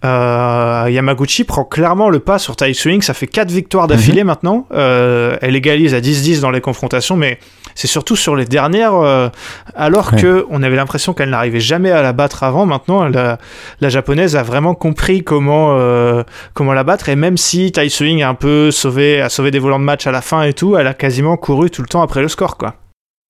euh, Yamaguchi prend clairement le pas sur Tight Swing. Ça fait 4 victoires d'affilée maintenant. Euh, elle égalise à 10-10 dans les confrontations, mais c'est surtout sur les dernières, euh, alors Ouais. que on avait l'impression qu'elle n'arrivait jamais à la battre avant. Maintenant, la, la japonaise a vraiment compris comment euh, comment la battre et même si Tai Swing a un peu sauvé a sauvé des volants de match à la fin et tout, elle a quasiment couru tout le temps après le score quoi.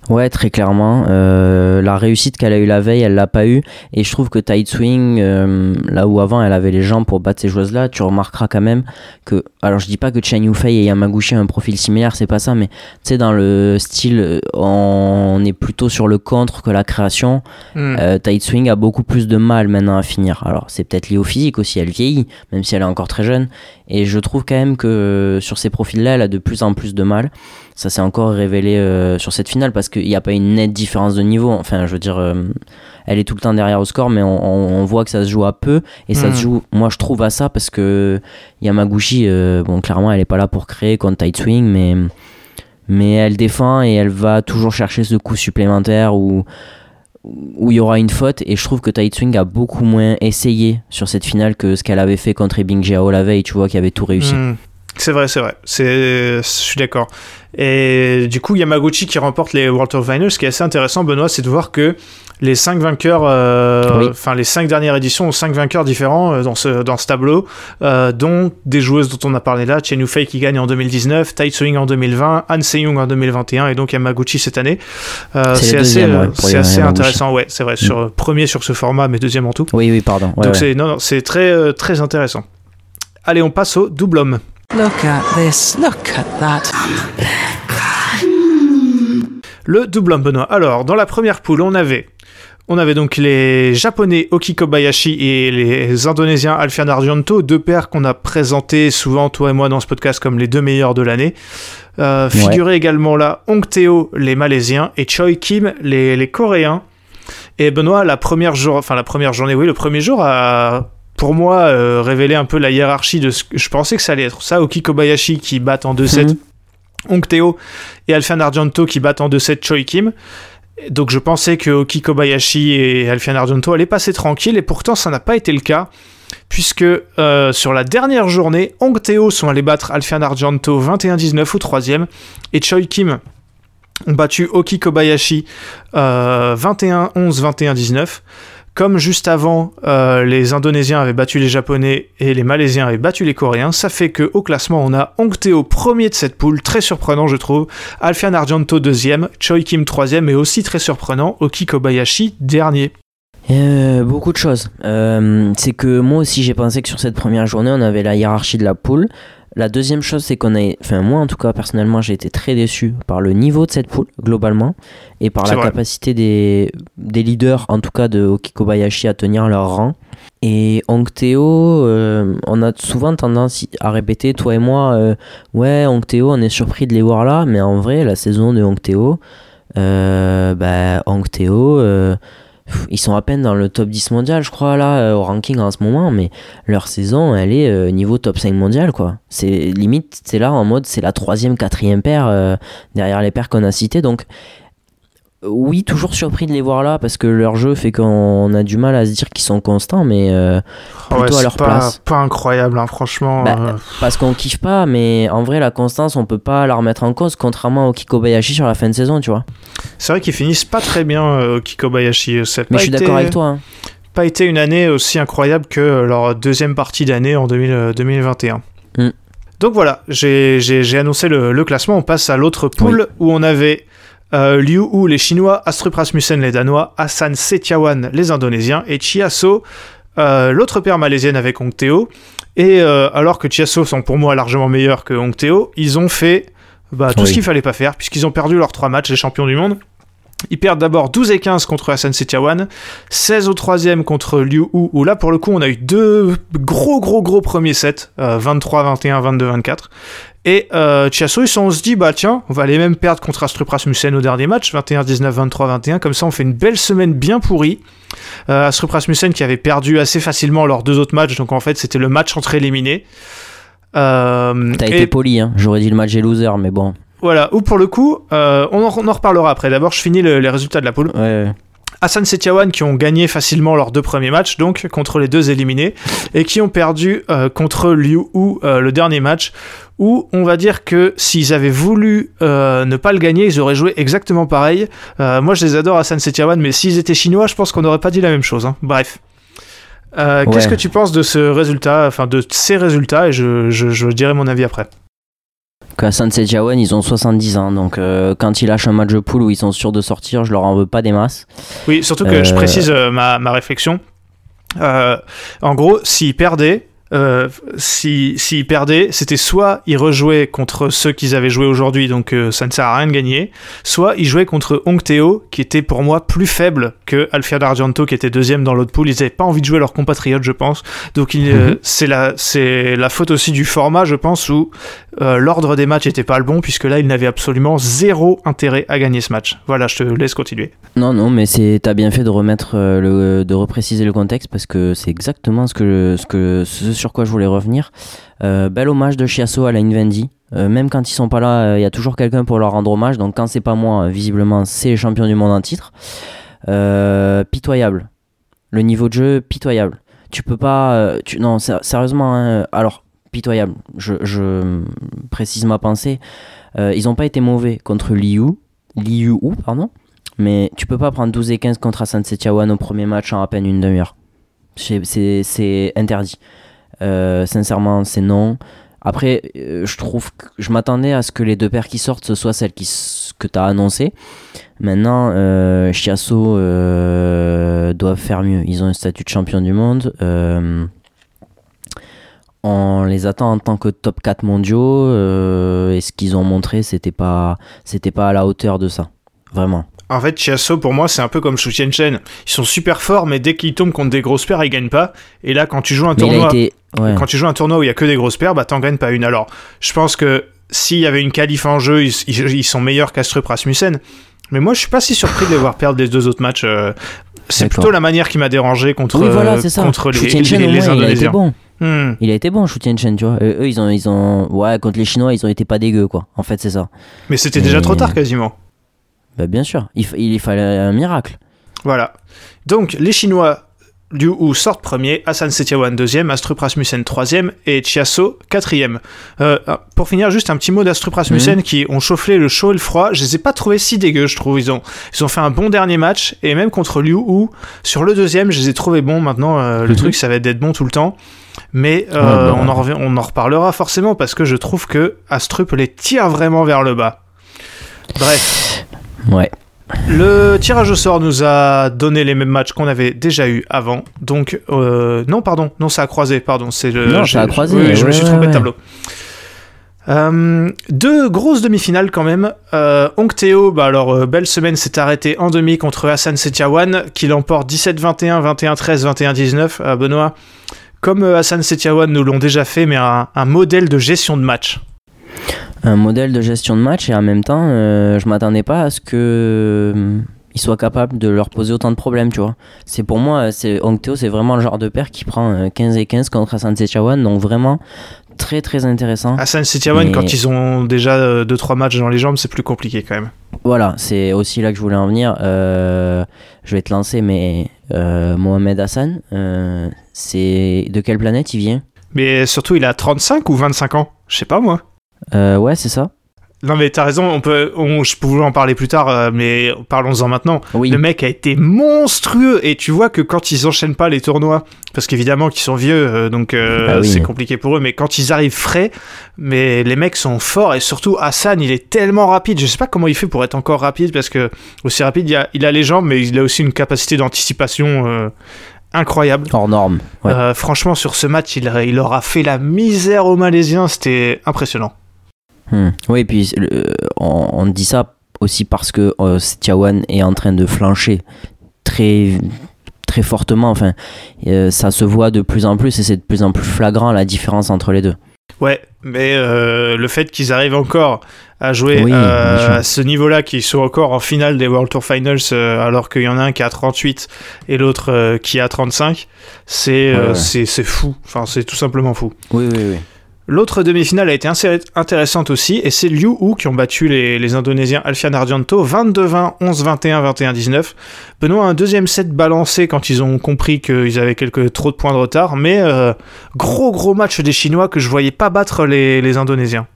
Ouais, très clairement. Euh, la réussite qu'elle a eu la veille, elle l'a pas eu. Et je trouve que Tight Swing, euh, là où avant elle avait les jambes pour battre ces joueuses-là, tu remarqueras quand même que. Alors je dis pas que Chen Yufei et Yamaguchi ont un profil similaire, c'est pas ça, mais tu sais, dans le style, on est plutôt sur le contre que la création. Hmm. Euh, Tight Swing a beaucoup plus de mal maintenant à finir. Alors c'est peut-être lié au physique aussi, elle vieillit, même si elle est encore très jeune. Et je trouve quand même que sur ces profils-là, elle a de plus en plus de mal. Ça s'est encore révélé euh, sur cette finale parce qu'il n'y a pas une nette différence de niveau. Enfin, je veux dire, euh, elle est tout le temps derrière au score, mais on, on- on voit que ça se joue à peu. Et ça se joue, moi je trouve, à ça parce que Yamaguchi, euh, bon, clairement, elle n'est pas là pour créer contre Tight Swing, mais, mais elle défend et elle va toujours chercher ce coup supplémentaire où où il y aura une faute et je trouve que Tai Swing a beaucoup moins essayé sur cette finale que ce qu'elle avait fait contre Ebing Jiao la veille, tu vois, qui avait tout réussi. Hmm. C'est vrai, c'est vrai. Je suis d'accord. Et du coup, Yamaguchi qui remporte les World Tour Finals, ce qui est assez intéressant, Benoît, c'est de voir que les cinq vainqueurs, euh, Oui. enfin les cinq dernières éditions ont cinq vainqueurs différents euh, dans ce dans ce tableau, euh, dont des joueuses dont on a parlé là, Chen Yufei qui gagne en 2019, Tai Swing en 2020, Han Se-young en 2021 et donc Yamaguchi cette année. C'est assez, ouais, assez intéressant, ouais, c'est vrai. Sur premier sur ce format, mais deuxième en tout. Oui, oui, pardon. Ouais, donc ouais. c'est non, non, c'est très très intéressant. Allez, on passe au double homme. Look at this. Look at that. Le double homme Benoît. Alors, dans la première poule, on avait, on avait donc les Japonais Oki Kobayashi et les Indonésiens Alfian Argento, deux paires qu'on a présentés souvent, toi et moi, dans ce podcast comme les deux meilleurs de l'année. Euh, Ouais. Figuraient également là Hong Teo, les Malaisiens, et Choi Kim, les, les Coréens. Et Benoît, la première, jour, enfin, la première journée, oui, le premier jour a, pour moi, euh, révélé un peu la hiérarchie de ce que je pensais que ça allait être. Ça, Oki Kobayashi qui battent en 2-7 Mhm. Hong Teo et Alfian Argento qui battent en 2-7 Choi Kim. Donc je pensais que Oki Kobayashi et Alfian Argento allaient passer tranquille et pourtant ça n'a pas été le cas puisque euh, sur la dernière journée, Hong Teo sont allés battre Alfian Argento 21-19 au troisième et Choi Kim ont battu Oki Kobayashi euh, 21-11, 21-19. Comme juste avant, euh, les Indonésiens avaient battu les Japonais et les Malaisiens avaient battu les Coréens, ça fait que au classement, on a Hong Teo premier de cette poule, très surprenant je trouve, Alfian Argento deuxième, Choi Kim troisième et aussi très surprenant, Oki Kobayashi dernier. Euh, beaucoup de choses. Euh, c'est que moi aussi j'ai pensé que sur cette première journée on avait la hiérarchie de la poule. La deuxième chose c'est qu'on a, enfin moi en tout cas personnellement j'ai été très déçu par le niveau de cette poule globalement et par la vrai. capacité des, des leaders en tout cas de Oki Kobayashi à tenir leur rang. Et Hong Teo, euh, on a souvent tendance à répéter toi et moi, euh, ouais Hong Teo on est surpris de les voir là, mais en vrai la saison de Hong Teo, euh, bah, euh, ils sont à peine dans le top 10 mondial, je crois, là, euh, au ranking en ce moment, mais leur saison, elle est euh, niveau top 5 mondial, quoi. C'est limite, c'est là en mode, c'est la troisième, quatrième paire euh, derrière les paires qu'on a citées, donc oui, toujours surpris de les voir là parce que leur jeu fait qu'on a du mal à se dire qu'ils sont constants, mais euh, Ah ouais, plutôt à leur pas, place. pas incroyable, hein, franchement. Bah, euh, Parce qu'on kiffe pas, mais en vrai, la constance, on peut pas la remettre en cause, contrairement au Kikobayashi sur la fin de saison, tu vois. C'est vrai qu'ils finissent pas très bien, euh, Kikobayashi. Ça a Mais je suis d'accord avec toi. hein. pas été une année aussi incroyable que leur deuxième partie d'année en 2000, euh, 2021. Mm. Donc voilà, j'ai annoncé le, le classement. On passe à l'autre poule où on avait euh, Liu Hu, les Chinois, Astrup Rasmussen, les Danois, Hassan Setiawan, les Indonésiens, et Chiasso, euh, l'autre paire malaisienne avec Hong Teo. Et euh, alors que Chiasso sont pour moi largement meilleurs que Hong Teo, ils ont fait bah, tout Oui. ce qu'il fallait pas faire, puisqu'ils ont perdu leurs trois matchs, les champions du monde. Ils perdent d'abord 12 et 15 contre Hassan Setiawan, 16 au troisième contre Liu Hu, où là pour le coup on a eu deux gros gros gros premiers sets, euh, 23-21, 22-24. Et euh, Chiasso, ils sont- on se dit, bah tiens, on va aller même perdre contre Astrup Rasmussen au dernier match, 21-19, 23-21, comme ça on fait une belle semaine bien pourrie. Euh, Astrup Rasmussen qui avait perdu assez facilement leurs deux autres matchs, donc en fait c'était le match entre éliminés. Euh, T'as et- été poli, hein. j'aurais dit le match est loser, mais bon. voilà, ou pour le coup, euh, on, en, on en reparlera après. D'abord, je finis le- les résultats de la poule. Ouais. Hassan Setiawan qui ont gagné facilement leurs deux premiers matchs, donc contre les deux éliminés, et qui ont perdu euh, contre Liu Hu euh, le dernier match, où on va dire que s'ils avaient voulu euh, ne pas le gagner, ils auraient joué exactement pareil. Moi, je les adore Hassan Setiawan, mais s'ils étaient chinois, je pense qu'on n'aurait pas dit la même chose. hein. Bref. Ouais. Qu'est-ce que tu penses de ce résultat, enfin de ces résultats, et je, je, je dirai mon avis après. Qu'à San Sejiawan, ils ont 70 ans, donc euh, quand ils lâchent un match de poule où ils sont sûrs de sortir, je leur en veux pas des masses. Oui, surtout que je Euh, précise euh, ma, ma réflexion. En gros, s'ils perdaient, euh, si- s'ils perdaient, c'était soit ils rejouaient contre ceux qu'ils avaient joué aujourd'hui, donc euh, ça ne sert à rien de gagner, soit ils jouaient contre Hong Teo, qui était pour moi plus faible que Alfia D'Argento, qui était deuxième dans l'autre pool. Ils n'avaient pas envie de jouer leurs compatriotes, je pense. Donc euh, Mhm. c'est la, faute aussi du format, je pense, où l'ordre des matchs était pas le bon, puisque là, ils n'avaient absolument zéro intérêt à gagner ce match. Voilà, je te laisse continuer. Non, non, mais t'as bien fait de remettre le, de repréciser le contexte parce que c'est exactement ce que ce que ce sur quoi je voulais revenir. Euh, bel hommage de Chiasso à la Invendi. Euh, même quand ils sont pas là, il y a toujours quelqu'un pour leur rendre hommage. Donc quand c'est pas moi, euh, visiblement c'est les champions du monde en titre. Euh, pitoyable. Le niveau de jeu pitoyable. Tu peux pas. euh, tu, non, sé- sérieusement. hein, alors pitoyable. Je, précise ma pensée. Euh, ils ont pas été mauvais contre Liu. Liu, pardon. Mais tu peux pas prendre 12 et 15 contre Hassan au premier match en à peine une demi-heure. C'est interdit. Euh, sincèrement, c'est non. Après, euh, je trouve que je m'attendais à ce que les deux paires qui sortent ce soient celles qui, que tu as annoncées. Maintenant, euh, Chiasso euh, doivent faire mieux. Ils ont un statut de champion du monde. On les attend en tant que top 4 mondiaux. et ce qu'ils ont montré, c'était pas, c'était pas à la hauteur de ça. Vraiment. En fait, Chiasso, pour moi, c'est un peu comme Shu Chen. Ils sont super forts, mais dès qu'ils tombent contre des grosses paires, ils gagnent pas. Et là, quand tu joues un Mais tournoi, été. ouais. quand tu joues un tournoi où il y a que des grosses paires, bah t'en gagnes pas une. Alors, je pense que s'il y avait une qualif en jeu, ils, sont meilleurs qu'Astrup Rasmussen. Mais moi, je suis pas si surpris de les voir perdre les deux autres matchs. euh, c'est plutôt la manière qui m'a dérangé contre, Oui, voilà, euh, ça. contre les, les, les moins, il a été Indonésiens. bon. Hmm. Il a été bon, Shu Tianchen, tu vois. Euh, eux, ils ont, ils ont. Ouais, contre les Chinois, ils ont été pas dégueux, quoi. En fait, c'est ça. Mais c'était déjà trop tard quasiment. Bah, bien sûr. Il, il fallait un miracle. Voilà. Donc, les Chinois, Liu Hu sortent premier, Hassan Setiawan deuxième, Astrup Rasmussen troisième et Chiasso quatrième. Euh, pour finir, juste un petit mot d'Astrup Rasmussen Mhm. qui ont chauffé le chaud et le froid. Je les ai pas trouvés si dégueux, je trouve. Ils ont, ils ont fait un bon dernier match et même contre Liu Hu, sur le deuxième, je les ai trouvés bons. Maintenant, euh, le Mhm. truc, ça va être d'être bon tout le temps. Mais euh, Ouais, bah, on, en on en reparlera forcément parce que je trouve que Astrup les tire vraiment vers le bas. Bref. Ouais. Le tirage au sort nous a donné les mêmes matchs qu'on avait déjà eu avant. Donc, euh, non, pardon, non, ça a croisé, pardon. C'est le, Non, ça a croisé, oui, je me suis ouais, trompé de tableau. Euh, deux grosses demi-finales quand même. Euh, Teo, bah alors euh, belle semaine s'est arrêtée en demi contre Hassan Setiawan qui l'emporte 17-21, 21-13, 21-19. Euh, Benoît, comme Hassan Setiawan nous l'ont déjà fait, mais un, un modèle de gestion de match. Un modèle de gestion de match et en même temps, euh, je m'attendais pas à ce que. il soit capable de leur poser autant de problèmes, tu vois. C'est pour moi, c'est Ongteo, c'est vraiment le genre de père qui prend euh, 15 et 15 contre Hassan Sechawan, donc vraiment très très intéressant. Hassan Setiawan, Mais- quand ils ont déjà 2-3 matchs dans les jambes, c'est plus compliqué quand même. Voilà, c'est aussi là que je voulais en venir. Euh, je vais te lancer, mais euh, Mohamed Hassan, euh, c'est de quelle planète il vient? Mais surtout, il a 35 ou 25 ans? Je sais pas moi. Euh, Ouais, c'est ça. Non mais t'as raison, on peut, on, je pouvais en parler plus tard, euh, mais parlons-en maintenant. Oui. Le mec a été monstrueux et tu vois que quand ils enchaînent pas les tournois, parce qu'évidemment qu'ils sont vieux, euh, donc euh, Ah oui. c'est compliqué pour eux, mais quand ils arrivent frais, mais les mecs sont forts et surtout Hassan, il est tellement rapide. Je sais pas comment il fait pour être encore rapide parce que aussi rapide, il a, il a les jambes, mais il a aussi une capacité d'anticipation euh, incroyable. Hors norme. Ouais. Euh, franchement, sur ce match, il, il aura fait la misère aux Malaisiens, c'était impressionnant. Hmm. Oui, et puis euh, on, on dit ça aussi parce que euh, Setiawan est en train de flancher très très fortement. Enfin, euh, ça se voit de plus en plus et c'est de plus en plus flagrant la différence entre les deux. Ouais, mais euh, le fait qu'ils arrivent encore à jouer Oui, euh, à ce niveau-là, qu'ils sont encore en finale des World Tour Finals, euh, alors qu'il y en a un qui a 38 et l'autre euh, qui a 35, c'est euh, Ouais, ouais. c'est c'est fou. Enfin, c'est tout simplement fou. Oui, oui, oui. L'autre demi-finale a été intéressante aussi, et c'est Liu Hu qui ont battu les, Indonésiens Alfian Argento 22-20, 11-21, 21-19. Benoît a un deuxième set balancé quand ils ont compris qu'ils avaient quelques trop de points de retard, mais euh, gros gros match des Chinois que je voyais pas battre les, les Indonésiens.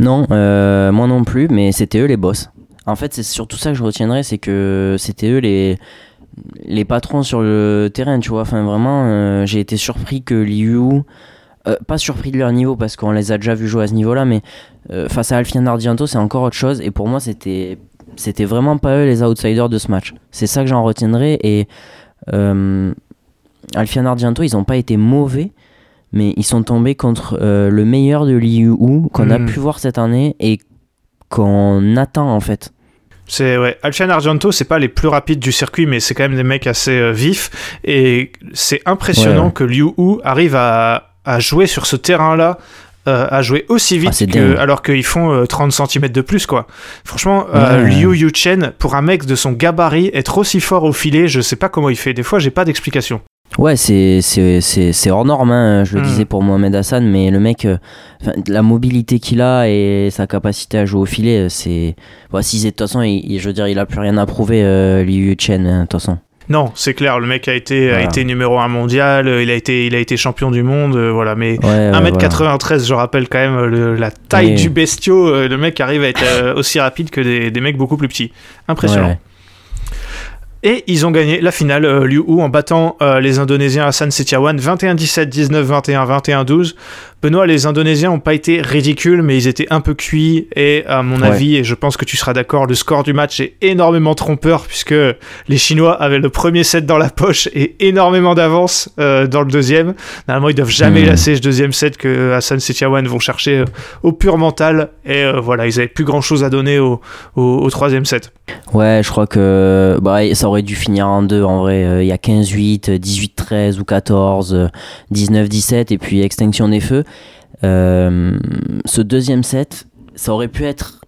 Non, euh, moi non plus, mais c'était eux les boss. En fait, c'est surtout ça que je retiendrai, c'est que c'était eux les, les patrons sur le terrain, tu vois. Enfin, vraiment, euh, j'ai été surpris que Liu, euh, pas surpris de leur niveau parce qu'on les a déjà vus jouer à ce niveau-là, mais euh, face à Alfian Argento, c'est encore autre chose. Et pour moi, c'était, c'était vraiment pas eux les outsiders de ce match. C'est ça que j'en retiendrai. Et euh, Alfian Argento, ils n'ont pas été mauvais mais ils sont tombés contre le meilleur de Liu Hu qu'on a Mm. pu voir cette année et qu'on attend en fait. C'est ouais, Alfian Argento, c'est pas les plus rapides du circuit, mais c'est quand même des mecs assez euh, vifs. Et c'est impressionnant Ouais, ouais. que Liu Hu arrive à, à jouer sur ce terrain-là, euh, à jouer aussi vite Ah, que, alors qu'ils font euh, 30 cm de plus, quoi. Franchement, euh. Liu Yuchen, pour un mec de son gabarit, être aussi fort au filet, je sais pas comment il fait. Des fois, j'ai pas d'explication. Ouais, c'est, c'est, c'est, c'est hors norme, hein, je le Mm. disais pour Mohamed Hassan, mais le mec, euh, la mobilité qu'il a et sa capacité à jouer au filet, euh, c'est. Bon, si de toute façon, il, je veux dire, il a plus rien à prouver, euh, Liu Chen, hein, de toute façon. Non, c'est clair, le mec a été, a été numéro 1 mondial, euh, il a été, il a été champion du monde, euh, voilà, mais. Ouais, ouais, 1m93, je rappelle quand même euh, le- la taille Oui. du bestiau. le mec arrive à être aussi rapide que des, des mecs beaucoup plus petits. Impressionnant. Ouais, Et ils ont gagné la finale, euh, Liu Hu, en battant euh, les Indonésiens Hassan Setiawan 21-17, 19-21, 21-12. Benoît, les Indonésiens n'ont pas été ridicules, mais ils étaient un peu cuits. Et à mon Ouais. avis, et je pense que tu seras d'accord, le score du match est énormément trompeur, puisque les Chinois avaient le premier set dans la poche et énormément d'avance euh, dans le deuxième. Normalement, ils doivent jamais Mhm. lasser ce deuxième set que Hassan Setiawan vont chercher euh, au pur mental. Et euh, voilà, ils avaient plus grand chose à donner au, au, au troisième set. Ouais, je crois que bah, ça aurait dû finir en deux en vrai. Euh, Il y a 15-8, euh, 18-13 ou 14, euh, 19-17 et puis extinction des feux. Euh, ce deuxième set, ça aurait pu être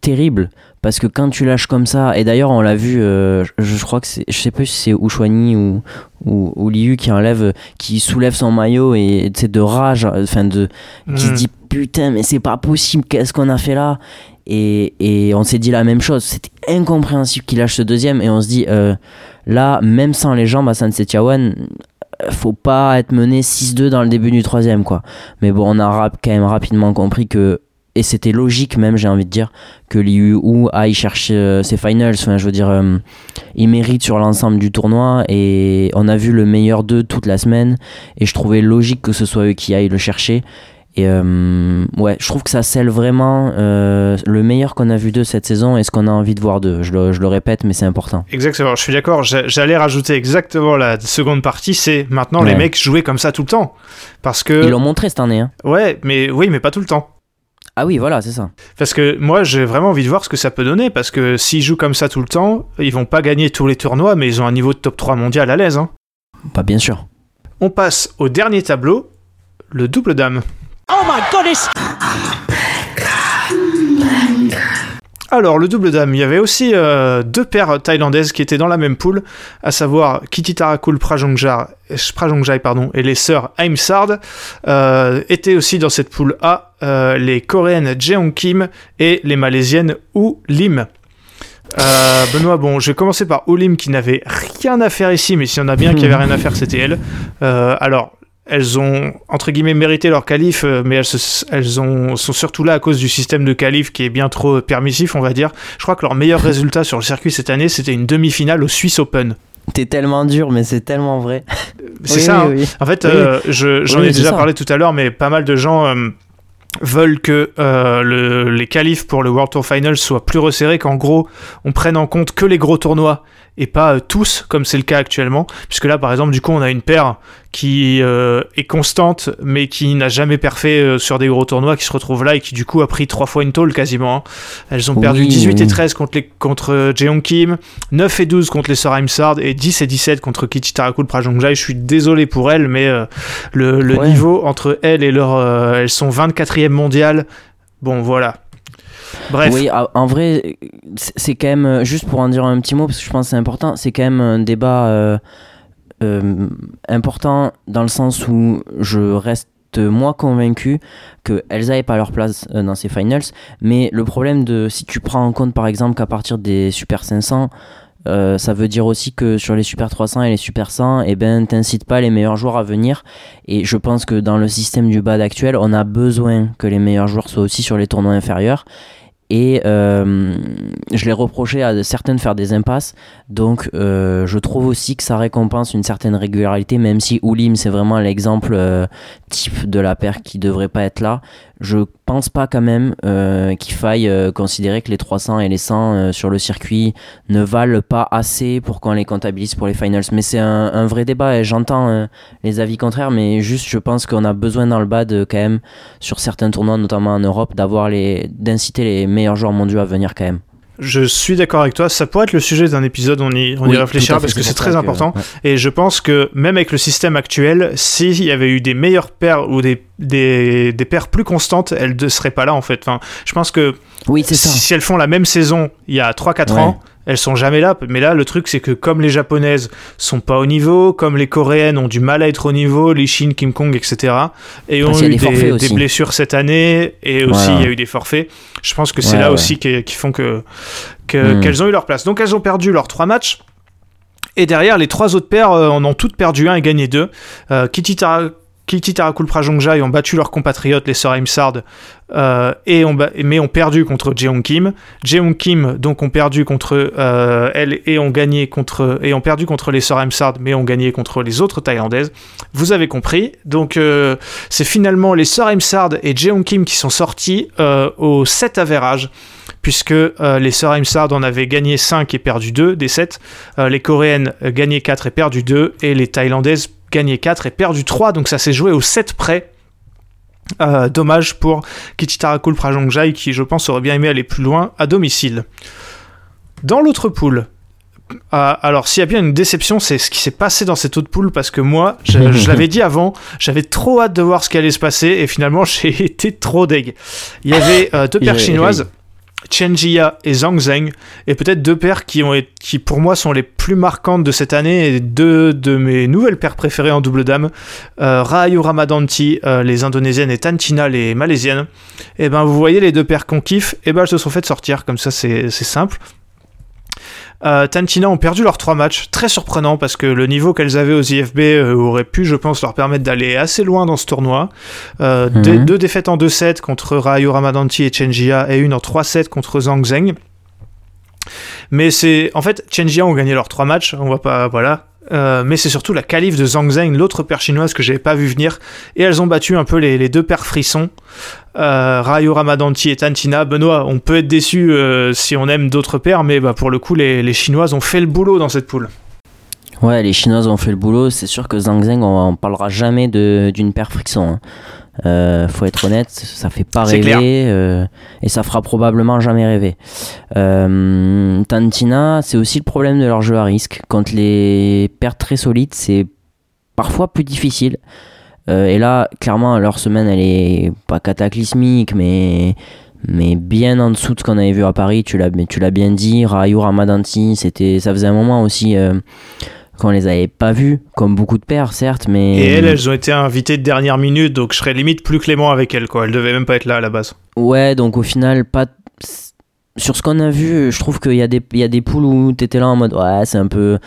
terrible parce que quand tu lâches comme ça, et d'ailleurs on l'a vu, euh, je, je crois que c'est, je sais pas si c'est Ushwani ou, ou, ou Liu qui enlève, qui soulève son maillot et sais, de rage, enfin de, qui se Mhm. dit putain mais c'est pas possible qu'est-ce qu'on a fait là? Et, on s'est dit la même chose. C'était incompréhensible qu'il lâche ce deuxième. Et on se dit euh, là même sans les jambes à San Setiawan euh, faut pas être mené 6-2 dans le début du troisième quoi. Mais bon on a quand même rapidement compris que et c'était logique même j'ai envie de dire que Liu aille chercher euh, ses finals. Je veux dire il mérite sur l'ensemble du tournoi. Et on a vu le meilleur d'eux toute la semaine. Et je trouvais logique que ce soit eux qui aillent le chercher et euh, ouais, je trouve que ça scelle vraiment euh, le meilleur qu'on a vu d'eux cette saison et ce qu'on a envie de voir d'eux. Je le, je le répète, mais c'est important. Exactement, je suis d'accord. J'a- J'allais rajouter exactement la seconde partie, c'est maintenant les mecs jouaient comme ça tout le temps. Parce Ils que. l'ont montré cette année. Hein. Ouais, mais oui, mais pas tout le temps. Ah oui, voilà, c'est ça. Parce que moi, j'ai vraiment envie de voir ce que ça peut donner. Parce que s'ils jouent comme ça tout le temps, ils vont pas gagner tous les tournois, mais ils ont un niveau de top 3 mondial à l'aise. hein. Pas bien sûr. On passe au dernier tableau, le double dame. Alors, le double dame, il y avait aussi euh, deux paires thaïlandaises qui étaient dans la même poule, à savoir Kitty Tarakul Prajongjai, pardon, et les sœurs Aimsard, euh, étaient aussi dans cette poule A, euh, les coréennes Jeong Kim et les malaisiennes Woo Benoît, bon, je vais commencer par Olim qui n'avait rien à faire ici, mais s'il y en a bien qui avait rien à faire, c'était elle. Alors, elles ont entre guillemets mérité leur qualif, euh, mais elles, se- elles ont, sont surtout là à cause du système de qualif qui est bien trop permissif, on va dire. Je crois que leur meilleur résultat sur le circuit cette année, c'était une demi-finale au Swiss Open. T'es tellement dur, mais c'est tellement vrai. C'est Oui, ça. oui, hein. oui. En fait, euh, je- j'en ai déjà ça. parlé tout à l'heure, mais pas mal de gens euh, veulent que euh, le- les qualifs pour le World Tour Finals soient plus resserrés, qu'en gros, on prenne en compte que les gros tournois et pas euh, tous, comme c'est le cas actuellement. Puisque là, par exemple, du coup, on a une paire qui euh, est constante, mais qui n'a jamais perfé euh, sur des gros tournois, qui se retrouve là et qui, du coup, a pris trois fois une tôle quasiment. hein. Elles ont perdu Oui, 18 et oui. 13 contre, les, contre euh, Jeong Kim, 9 et 12 contre les sœurs Imsard et 10 et 17 contre Kichi Tarakul Prajongjai. Je suis désolé pour elles, mais euh, le, le Ouais. niveau entre elles et leur. euh, elles sont 24e mondiales. Bon, voilà. Oui, ah, en vrai, c'est quand même, euh, juste pour en dire un petit mot, parce que je pense que c'est important, c'est quand même un débat euh, euh, important dans le sens où je reste moi convaincu qu'elles n'avaient pas leur place dans ces finals, mais le problème de si tu prends en compte par exemple qu'à partir des Super 500, euh, ça veut dire aussi que sur les Super 300 et les Super 100, eh ben, t'incites pas les meilleurs joueurs à venir. Et je pense que dans le système du BAD actuel, on a besoin que les meilleurs joueurs soient aussi sur les tournois inférieurs. Et euh, je l'ai reproché à certains de faire des impasses. Donc euh, je trouve aussi que ça récompense une certaine régularité, même si Oulim c'est vraiment l'exemple euh, type de la paire qui devrait pas être là. Je pense pas quand même euh, qu'il faille euh, considérer que les 300 et les 100 euh, sur le circuit ne valent pas assez pour qu'on les comptabilise pour les finals. Mais c'est un, un vrai débat et j'entends les avis contraires, mais juste je pense qu'on a besoin dans le bad euh, quand même sur certains tournois, notamment en Europe, d'inciter les meilleurs joueurs mondiaux à venir quand même. Je suis d'accord avec toi. Ça pourrait être le sujet d'un épisode. On y, on y réfléchira fait, parce que c'est très important. ouais. Et je pense que même avec le système actuel, s'il y avait eu des meilleures paires ou des, des, des paires plus constantes, elles ne seraient pas là en fait. Enfin, je pense que Oui, si, ça. si elles font la même saison il y a 3-4 Ouais. ans, elles sont jamais là. Mais là, le truc, c'est que comme les japonaises sont pas au niveau, comme les coréennes ont du mal à être au niveau, les Chine, Kim Kong, etc., et ont eu des blessures cette année, et aussi Voilà. il y a eu des forfaits, je pense que c'est Ouais, là ouais. aussi qui, font que Hmm. qu'elles ont eu leur place. Donc elles ont perdu leurs trois matchs. Et derrière, les trois autres paires euh, en ont toutes perdu un et gagné deux. Euh, Kitty, Tara- Kitty Tarakul ont battu leurs compatriotes, les sœurs Imsard, euh, et ont mais ont perdu contre Jeong Kim. Jeong Kim donc ont perdu contre euh, elles et ont gagné contre perdu contre les sœurs mais ont gagné contre les autres thaïlandaises. Vous avez compris. Donc euh, c'est finalement les sœurs Imsard et Jeong Kim qui sont sortis au 7 avérage puisque les sœurs Imsard en avaient gagné 5 et perdu 2 des 7. Euh, les coréennes euh, gagné 4 et perdu 2 et les thaïlandaises gagné 4 et perdu 3 donc ça s'est joué au 7 près. Euh, dommage pour Kichitarakul Prajongjai qui je pense aurait bien aimé aller plus loin à domicile. Dans l'autre poule, euh, alors s'il y a bien une déception c'est ce qui s'est passé dans cette autre poule parce que moi je, je l'avais dit avant j'avais trop hâte de voir ce qui allait se passer et finalement j'ai été trop deg. Il y avait euh, deux paires chinoises Chen Jia et Zhang Zheng, et peut-être deux paires qui, ont, qui pour moi sont les plus marquantes de cette année, et deux de mes nouvelles paires préférées en double dame, euh, Ramadanti, euh, les indonésiennes, et Tantina, les malaisiennes. Et ben vous voyez les deux paires qu'on kiffe, et ben elles se sont faites sortir, comme ça c'est simple. Euh, Tantina ont perdu leurs trois matchs, très surprenant parce que le niveau qu'elles avaient aux IFB euh, aurait pu, je pense, leur permettre d'aller assez loin dans ce tournoi. Euh, Mhm. deux, deux défaites en 2-7 contre Rayo Ramadanti et Chenjia et une en 3-7 contre Zhang Zheng. Mais c'est. En fait, Chenjia ont gagné leurs trois matchs, on va pas. Voilà. Euh, mais c'est surtout la qualif de Zhang Zheng, l'autre paire chinoise que j'avais pas vu venir. Et elles ont battu un peu les, deux paires frissons. Euh, Rayo Ramadanti et Tantina. Benoît, on peut être déçu euh, si on aime d'autres paires, mais bah, pour le coup, les, Chinoises ont fait le boulot dans cette poule. Ouais, les Chinoises ont fait le boulot. C'est sûr que Zhang Zheng, on, parlera jamais d'une paire friction. hein. Euh, faut être honnête, ça fait pas rêver euh, et ça fera probablement jamais rêver. Euh, Tantina, c'est aussi le problème de leur jeu à risque. Quand les paires très solides, c'est parfois plus difficile. Et là, clairement, leur semaine, elle est pas cataclysmique, mais mais bien en dessous de ce qu'on avait vu à Paris. Tu l'as, tu l'as bien dit. Rayo Ramadanti, c'était, ça faisait un moment aussi qu'on les avait pas vus, comme beaucoup de pères, certes, mais. Et elles, elles ont été invitées de dernière minute, donc je serais limite plus clément avec elles, quoi. Elles devaient même pas être là à la base. Ouais, donc au final, pas. Sur ce qu'on a vu, je trouve qu'il y, a des- il y a des poules où t'étais là en mode ouais, c'est un peu.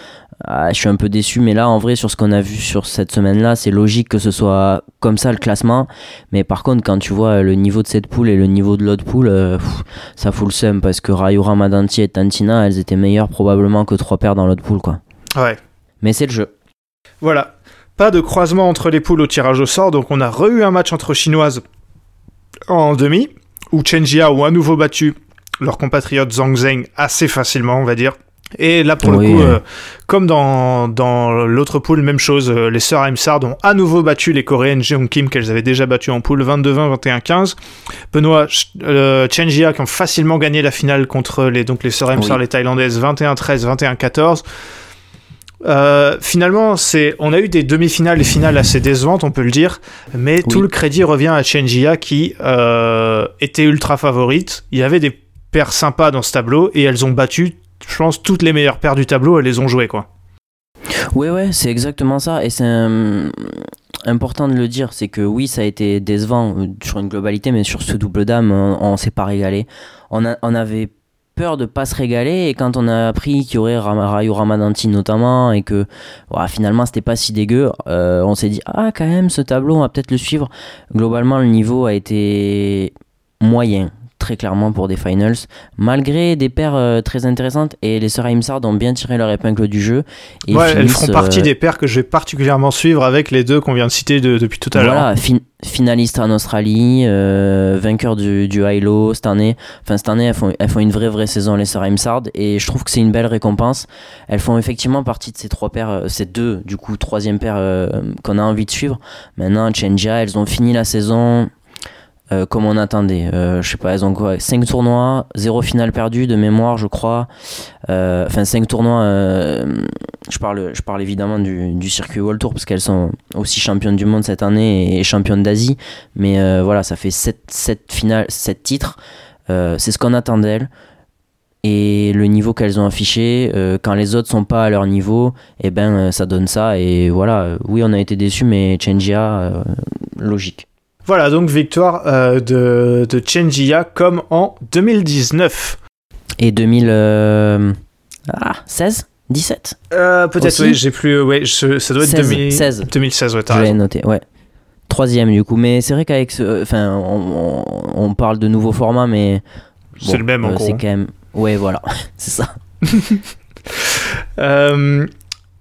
ah, je suis un peu déçu, mais là, en vrai, sur ce qu'on a vu sur cette semaine-là, c'est logique que ce soit comme ça le classement. Mais par contre, quand tu vois le niveau de cette poule et le niveau de l'autre poule, euh, pff, ça fout le seum parce que Rayo Ramadanti et Tantina, elles étaient meilleures probablement que trois paires dans l'autre poule, quoi. Ouais. Mais c'est le jeu. Voilà. Pas de croisement entre les poules au tirage au sort, donc on a re-eu un match entre chinoises en demi, où Chenjia ont à nouveau battu leur compatriote Zhang Zheng assez facilement, on va dire. Et là, pour Oui. le coup, euh, comme dans, dans l'autre poule, même chose, euh, les sœurs Imsard ont à nouveau battu les coréennes Jeong Kim, qu'elles avaient déjà battues en poule 22-20, 21-15. Benoît euh, Chenjia qui ont facilement gagné la finale contre les, donc les sœurs Imsard, Oui. les thaïlandaises, 21-13, 21-14. Euh, finalement, c'est, on a eu des demi-finales et finales assez décevantes, on peut le dire, mais tout le crédit revient à Chenjia qui euh, était ultra favorite. Il y avait des paires sympas dans ce tableau et elles ont battu, je pense, toutes les meilleures paires du tableau, elles les ont jouées quoi. Ouais, ouais, c'est exactement ça. Et c'est euh, important de le dire, c'est que oui, ça a été décevant sur une globalité, mais sur ce double dame, on, on s'est pas régalé. On, a- on avait peur de pas se régaler, et quand on a appris qu'il y aurait Rayo Ramadanti notamment, et que finalement c'était pas si dégueu, euh, on s'est dit, ah, quand même, ce tableau, on va peut-être le suivre. Globalement, le niveau a été moyen. Très clairement pour des finals, malgré des paires euh, très intéressantes et les sœurs Imsard ont bien tiré leur épingle du jeu. Et ouais, elles feront partie euh, des paires que je vais particulièrement suivre avec les deux qu'on vient de citer de- depuis tout à l'heure. Voilà, fin- finaliste en Australie, euh, vainqueur du, du high-low cette année. Enfin, cette année, elles font, elles font une vraie, vraie saison, les sœurs Imsard. Et je trouve que c'est une belle récompense. Elles font effectivement partie de ces trois paires, ces deux, du coup, troisième paire qu'on a envie de suivre. Maintenant, Chenja, elles ont fini la saison. Euh, comme on attendait, Euh, je sais pas, elles ont quoi 5 tournois, 0 finale perdue de mémoire, je crois. Euh, Enfin, 5 tournois, euh, je, parle, je parle évidemment du, du circuit World Tour parce qu'elles sont aussi championnes du monde cette année et championnes d'Asie. Mais euh, voilà, ça fait 7, 7 finales, 7 titres. C'est ce qu'on attend d'elles. Et le niveau qu'elles ont affiché, euh, quand les autres sont pas à leur niveau, et ben ça donne ça. Et voilà, oui, on a été déçus, mais Chenjia, euh, logique. Voilà, donc victoire euh, de, de Chenjia comme en 2019. Et 2016 17 Euh, Peut-être, oui, j'ai plus. Ouais, je- ça doit être 16, 2000 16. 2016, ouais, t'as Je l'ai noté, ouais. Troisième du coup, mais c'est vrai qu'avec ce. Enfin, on, on- parle de nouveaux formats, mais. C'est le même, en euh, gros. C'est quand même. Ouais, voilà, c'est ça. Euh,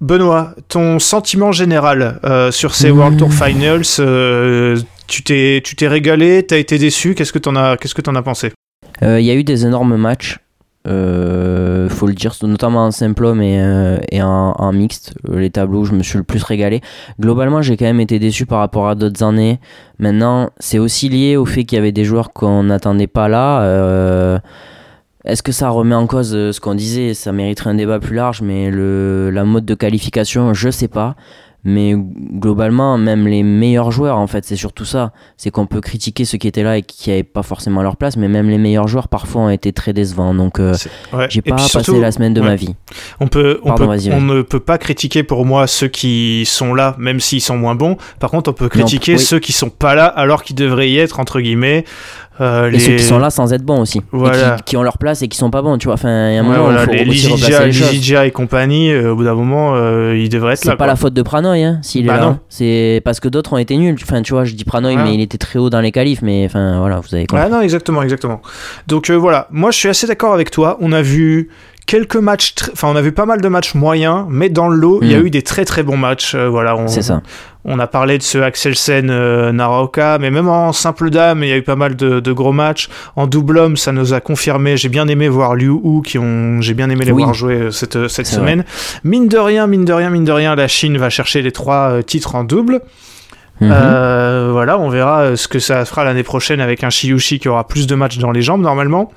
Benoît, ton sentiment général euh, sur ces Mmh. World Tour Finals, euh, tu t'es tu t'es régalé, t'as été déçu, qu'est-ce que t'en as qu'est-ce que t'en as pensé? Euh, Il y a eu des énormes matchs, euh, faut le dire, notamment en simple homme et, euh, en, en mixte. Euh, Les tableaux, je me suis le plus régalé. Globalement, j'ai quand même été déçu par rapport à d'autres années. Maintenant, c'est aussi lié au fait qu'il y avait des joueurs qu'on n'attendait pas là. Euh, Est-ce que ça remet en cause euh, ce qu'on disait? Ça mériterait un débat plus large, mais le, la mode de qualification, je sais pas. Mais globalement, même les meilleurs joueurs, en fait, c'est surtout ça. C'est qu'on peut critiquer ceux qui étaient là et qui n'avaient pas forcément leur place, mais même les meilleurs joueurs, parfois, ont été très décevants. Donc, euh, ouais. j'ai pas passé surtout, la semaine de ouais. ma vie. On peut, on, Pardon, peut- vas-y, on ne peut pas critiquer pour moi ceux qui sont là, même s'ils sont moins bons. Par contre, on peut critiquer oui. ceux qui sont pas là alors qu'ils devraient y être entre guillemets. Euh, Et les... ceux qui sont là sans être bons aussi. Et qui, qui ont leur place et qui sont pas bons, tu vois. Enfin, il y a un Ouais, moment où voilà, il faut les aussi et compagnie, euh, au bout d'un moment, euh, ils devraient être C'est là. pas quoi. la faute de Pranoy, hein, s'il est Bah là. C'est parce que d'autres ont été nuls. Enfin, tu vois, je dis Pranoy, mais il était très haut dans les qualifs. Mais enfin, voilà, vous avez compris. Ah non, exactement, exactement. Donc voilà, moi je suis assez d'accord avec toi. On a vu quelques matchs, enfin on a vu pas mal de matchs moyens, mais dans le lot, il y a Mm. eu des très très bons matchs. Euh, voilà, on, C'est ça. On a parlé de ce Axelsen euh, Naraoka, mais même en simple dame, il y a eu pas mal de, de gros matchs. En double homme, ça nous a confirmé. J'ai bien aimé voir Liu Hu, qui ont, j'ai bien aimé les Oui. voir jouer euh, cette, cette C'est semaine. Mine de rien, mine de rien, mine de rien, la Chine va chercher les trois euh, titres en double. Mhm. Euh, voilà, on verra euh, ce que ça fera l'année prochaine avec un Shiyushi qui aura plus de matchs dans les jambes normalement.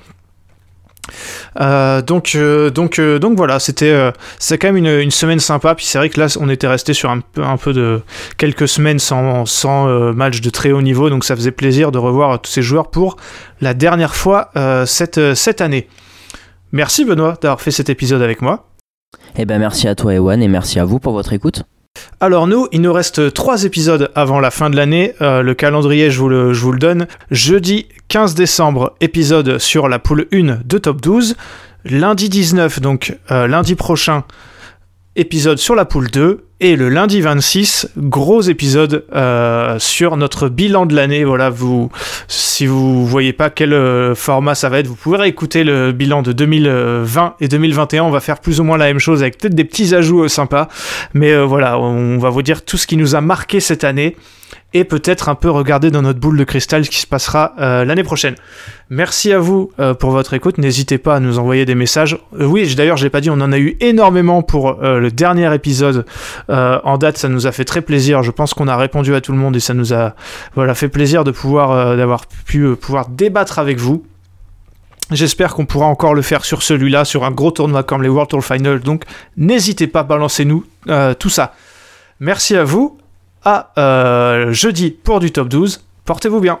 Euh, donc, euh, donc, euh, donc voilà, c'était c'est quand même une, semaine sympa. Puis c'est vrai que là, on était resté sur un peu, un peu de quelques semaines sans, match de très haut niveau, donc ça faisait plaisir de revoir tous ces joueurs pour la dernière fois cette, cette année. Merci Benoît d'avoir fait cet épisode avec moi. Eh ben merci à toi Ewan et merci à vous pour votre écoute. Alors nous, il nous reste trois épisodes avant la fin de l'année. Euh, le calendrier, je vous le, donne. Jeudi 15 décembre, épisode sur la poule 1 de Top 12. Lundi 19, donc euh, lundi prochain, épisode sur la poule 2. Et le lundi 26, gros épisode euh, sur notre bilan de l'année. Voilà, vous, si vous voyez pas quel euh, format ça va être, vous pouvez réécouter le bilan de 2020 et 2021. On va faire plus ou moins la même chose avec peut-être des petits ajouts euh, sympas. Mais voilà, on va vous dire tout ce qui nous a marqué cette année et peut-être un peu regarder dans notre boule de cristal ce qui se passera l'année prochaine. Merci à vous pour votre écoute. N'hésitez pas à nous envoyer des messages. Oui, d'ailleurs, je l'ai pas dit, on en a eu énormément pour le dernier épisode euh, en date. Ça nous a fait très plaisir. Je pense qu'on a répondu à tout le monde et ça nous a voilà fait plaisir de pouvoir euh, d'avoir pu euh, pouvoir débattre avec vous. J'espère qu'on pourra encore le faire sur celui-là, sur un gros tournoi comme les World Tour Finals. Donc, n'hésitez pas, balancez-nous tout ça. Merci à vous. À jeudi pour du top 12. Portez-vous bien.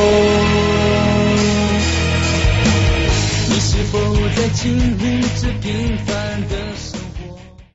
经历着平凡的